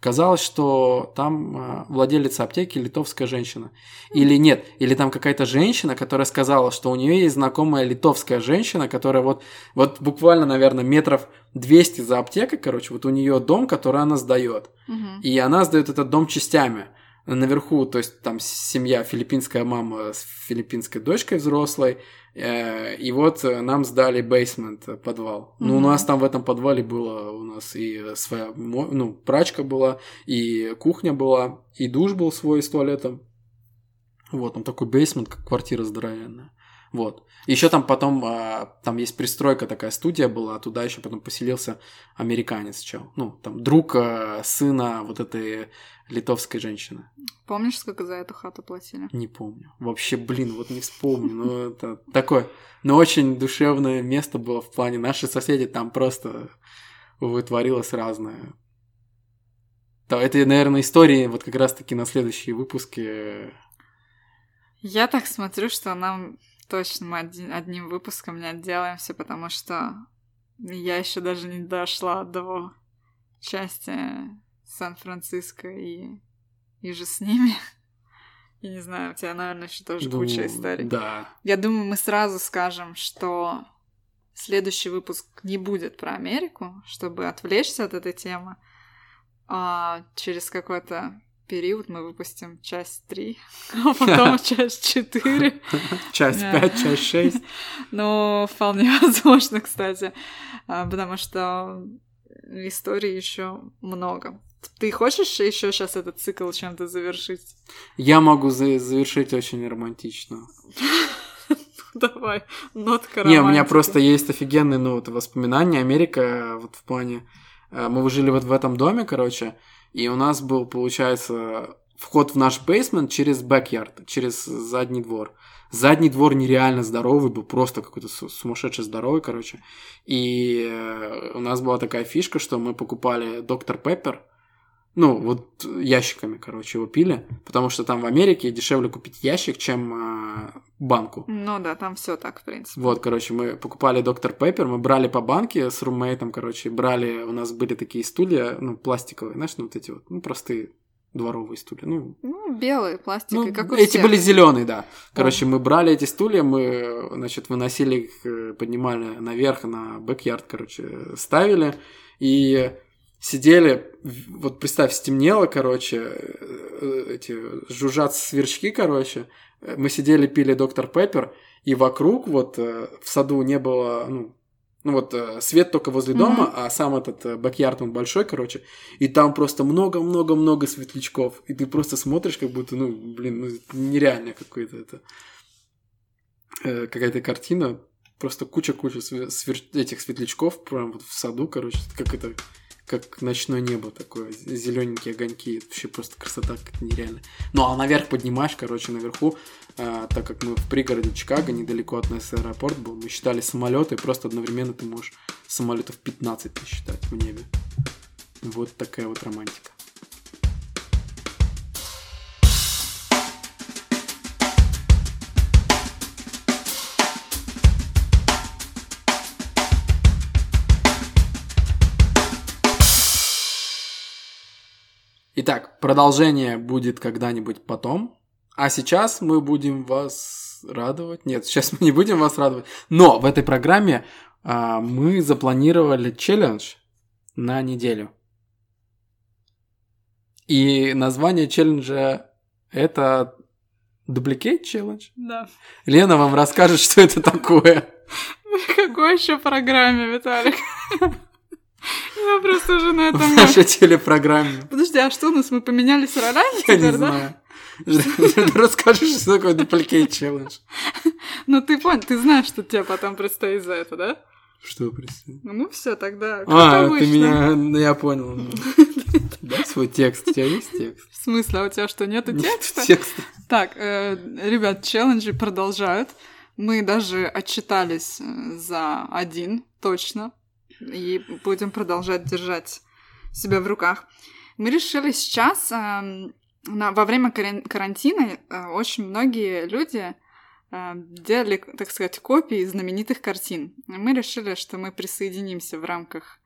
Оказалось, что там э, владелица аптеки литовская женщина. Или нет, или там какая-то женщина, которая сказала, что у нее есть знакомая литовская женщина, которая вот, вот буквально, наверное, метров 200 за аптекой, короче, вот у нее дом, который она сдает. Мгм. И она сдает этот дом частями. Наверху, то есть там семья, филиппинская мама с филиппинской дочкой взрослой. э, И вот э, нам сдали бейсмент, э, подвал. Ну, у нас там в этом подвале было у нас и своя, ну, прачка была, и кухня была, и душ был свой с туалетом. Вот, там такой бейсмент, как квартира здоровенная. Вот. Еще там потом, а, там есть пристройка, такая студия была, туда еще потом поселился американец, чел. Ну, там друг а, сына вот этой литовской женщины. Помнишь, сколько за эту хату платили? Не помню. Вообще, блин, вот не вспомню. Ну, это такое, но очень душевное место было в плане. Наши соседи там просто вытворилось разное. Да, это, наверное, истории вот как раз-таки на следующие выпуски. Я так смотрю, что нам точно мы один- одним выпуском не отделаемся, потому что я еще даже не дошла до части Сан-Франциско и, и же с ними. Я не знаю, у тебя, наверное, еще тоже ну, куча историй. Да. Я думаю, мы сразу скажем, что следующий выпуск не будет про Америку, чтобы отвлечься от этой темы. А через какой-то период мы выпустим часть 3, а потом часть 4. Часть Да. 5, часть 6. Ну, вполне возможно, кстати, а, потому что историй еще много. Ты хочешь еще сейчас этот цикл чем-то завершить? Я могу за- завершить очень романтично. Давай, нотка Не, у меня просто есть офигенные, ну, вот, воспоминания. Америка, вот в плане... э, Мы жили вот в этом доме, короче, И у нас был, получается, вход в наш бейсмент через бэк-ярд, через задний двор. Задний двор нереально здоровый был, просто какой-то сумасшедший здоровый, короче. И э, у нас была такая фишка, что мы покупали доктор Пеппер, ну, вот ящиками, короче, его пили, потому что там в Америке дешевле купить ящик, чем э, банку. Ну да, там все так, в принципе. Вот, короче, мы покупали доктор Пеппер, мы брали по банке с румейтом, короче, брали, у нас были такие стулья, ну, пластиковые, знаешь, ну, вот эти вот, ну, простые дворовые стулья. Ну, ну белые, пластиковые, ну, как у Эти всех. были зеленые, да. Короче, О. мы брали эти стулья, мы, значит, выносили их, э, поднимали наверх на backyard, короче, ставили, и сидели, вот представь, стемнело, короче, э, эти жужжат сверчки, короче, мы сидели, пили Dr Pepper, и вокруг вот э, в саду не было, ну, ну вот э, свет только возле дома, mm-hmm. а сам этот backyard, он большой, короче, и там просто много-много-много светлячков, и ты просто смотришь, как будто, ну, блин, ну, нереально какой-то это, какая-то картина, просто куча-куча свер... этих светлячков прям вот в саду, короче, как это как ночное небо такое, зелененькие огоньки, это вообще просто красота как нереально. Ну а наверх поднимаешь, короче, наверху, э, так как мы в пригороде Чикаго, недалеко от нас аэропорт был, мы считали самолеты, просто одновременно ты можешь самолетов 15 посчитать в небе. Вот такая вот романтика. Итак, продолжение будет когда-нибудь потом. А сейчас мы будем вас радовать. Нет, сейчас мы не будем вас радовать. Но в этой программе а, мы запланировали челлендж на неделю. И название челленджа это Duplicate Challenge? Да. Лена вам расскажет, что это такое. Какой еще программе, Виталик? Я просто уже на этом... В нашей телепрограмме. Подожди, а что у нас? Мы поменялись ролями Я теперь, не знаю. Расскажешь, что такое Duplicate Challenge. Ну ты понял, ты знаешь, что тебе потом предстоит за это, да? Что предстоит? Ну все, тогда. А, ты меня... Ну, я понял. Да, свой текст. У тебя есть текст? В смысле, а у тебя что, нету текста? Текста. Так, э, ребят, челленджи продолжают. Мы даже отчитались э, за один, точно и будем продолжать держать себя в руках. Мы решили сейчас, э, на, во время карантина, э, очень многие люди э, делали, так сказать, копии знаменитых картин. Мы решили, что мы присоединимся в рамках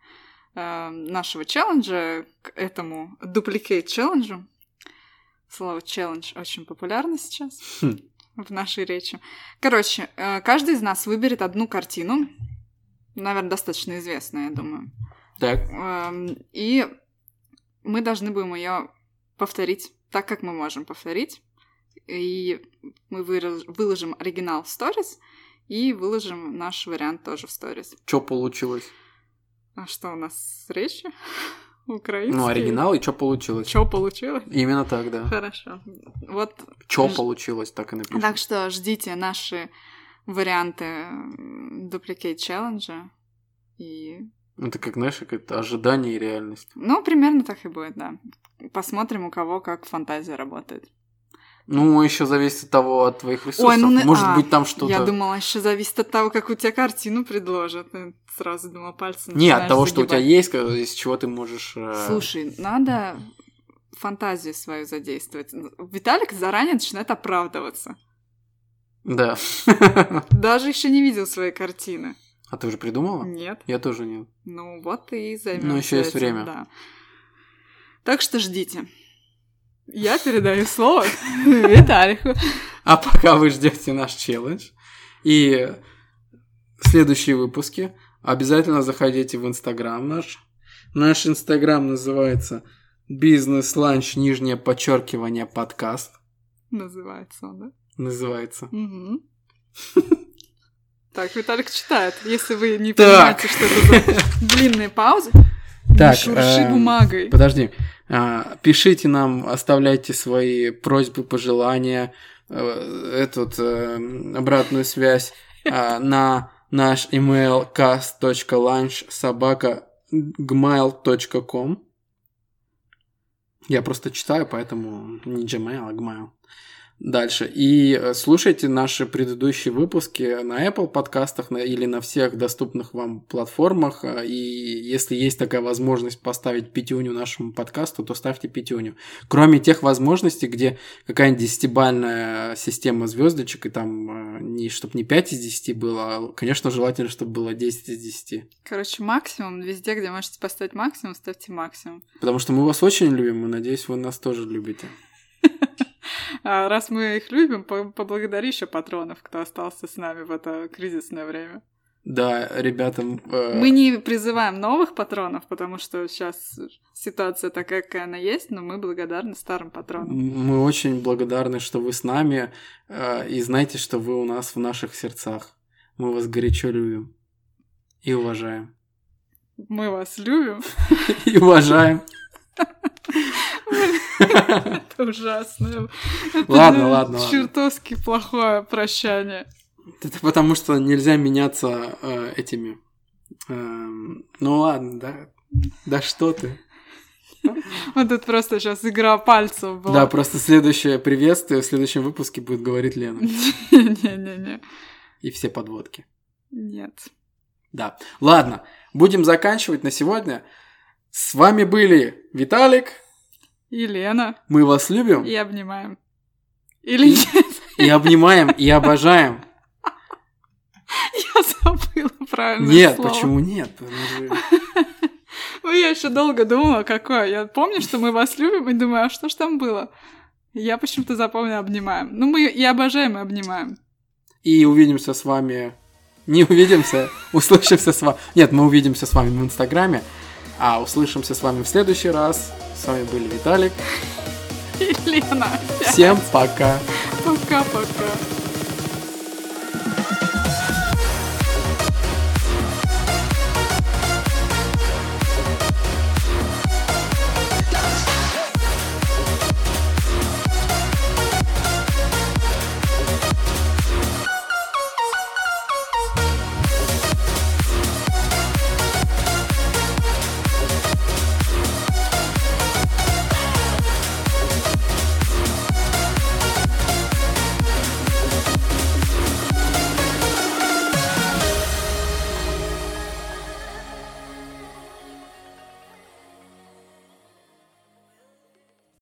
э, нашего челленджа к этому duplicate челленджу. Слово челлендж очень популярно сейчас хм. в нашей речи. Короче, каждый из нас выберет одну картину, наверное, достаточно известная, я думаю. Так. Эм, и мы должны будем ее повторить так, как мы можем повторить. И мы выложим оригинал в сторис и выложим наш вариант тоже в сторис. Что получилось? А что у нас с речью? Украинский. Ну, оригинал и что получилось? Что получилось? Именно так, да. Хорошо. Вот. Что ж... получилось, так и напишем. Так что ждите наши варианты duplicate челленджа и... Это как, знаешь, как-то ожидание и реальность. Ну, примерно так и будет, да. Посмотрим, у кого как фантазия работает. Ну, еще зависит от того, от твоих ресурсов. Ой, ну, Может а, быть, там что-то... Я думала, еще зависит от того, как у тебя картину предложат. Я сразу думала, пальцы Не, от того, загибать. что у тебя есть, из чего ты можешь... Э, Слушай, надо фантазию свою задействовать. Виталик заранее начинает оправдываться. Да. Даже еще не видел своей картины. А ты уже придумала? Нет. Я тоже нет. Ну вот и займемся. Ну еще есть время. Да. Так что ждите. Я передаю слово Виталику. А пока вы ждете наш челлендж и следующие выпуски, обязательно заходите в Инстаграм наш. Наш Инстаграм называется бизнес-ланч, нижнее подчеркивание, подкаст. Называется он, да? Называется. Так, Виталик читает. Если вы не понимаете, что это за длинные паузы, так, шурши э, бумагой. Подожди. А, пишите нам, оставляйте свои просьбы, пожелания, э, эту э, обратную связь а, на наш email cast.lunch собака gmail.com Я просто читаю, поэтому не Gmail, а Gmail. Дальше. И э, слушайте наши предыдущие выпуски на Apple подкастах на, или на всех доступных вам платформах. А, и если есть такая возможность поставить пятюню нашему подкасту, то ставьте пятюню. Кроме тех возможностей, где какая-нибудь десятибальная система звездочек, и там э, не, чтобы не 5 из 10 было, а, конечно, желательно, чтобы было 10 из 10. Короче, максимум. Везде, где можете поставить максимум, ставьте максимум. Потому что мы вас очень любим, и надеюсь, вы нас тоже любите. А раз мы их любим, поблагодари еще патронов, кто остался с нами в это кризисное время. Да, ребята... Э... Мы не призываем новых патронов, потому что сейчас ситуация такая, какая она есть, но мы благодарны старым патронам. Мы очень благодарны, что вы с нами, э, и знаете, что вы у нас в наших сердцах. Мы вас горячо любим и уважаем. Мы вас любим. И уважаем. Это ужасно. Ладно, ладно. Чертовски плохое прощание. Это потому, что нельзя меняться э, этими. Эм, ну ладно, да. Да что ты. Вот тут просто сейчас игра пальцев была. Да, просто следующее приветствие в следующем выпуске будет говорить Лена. Не-не-не. И все подводки. Нет. Да. Ладно, будем заканчивать на сегодня. С вами были Виталик. Елена. Мы вас любим. И обнимаем. Или и, нет? И обнимаем, и обожаем. Я забыла правильно. Нет, слово. почему нет? Ну, я еще долго думала, какое. Я помню, что мы вас любим, и думаю, а что ж там было? Я почему-то запомнила обнимаем. Ну, мы и обожаем, и обнимаем. И увидимся с вами. Не увидимся, услышимся с вами. Нет, мы увидимся с вами в Инстаграме. А услышимся с вами в следующий раз. С вами были Виталик и Лена. Всем пока. Пока-пока.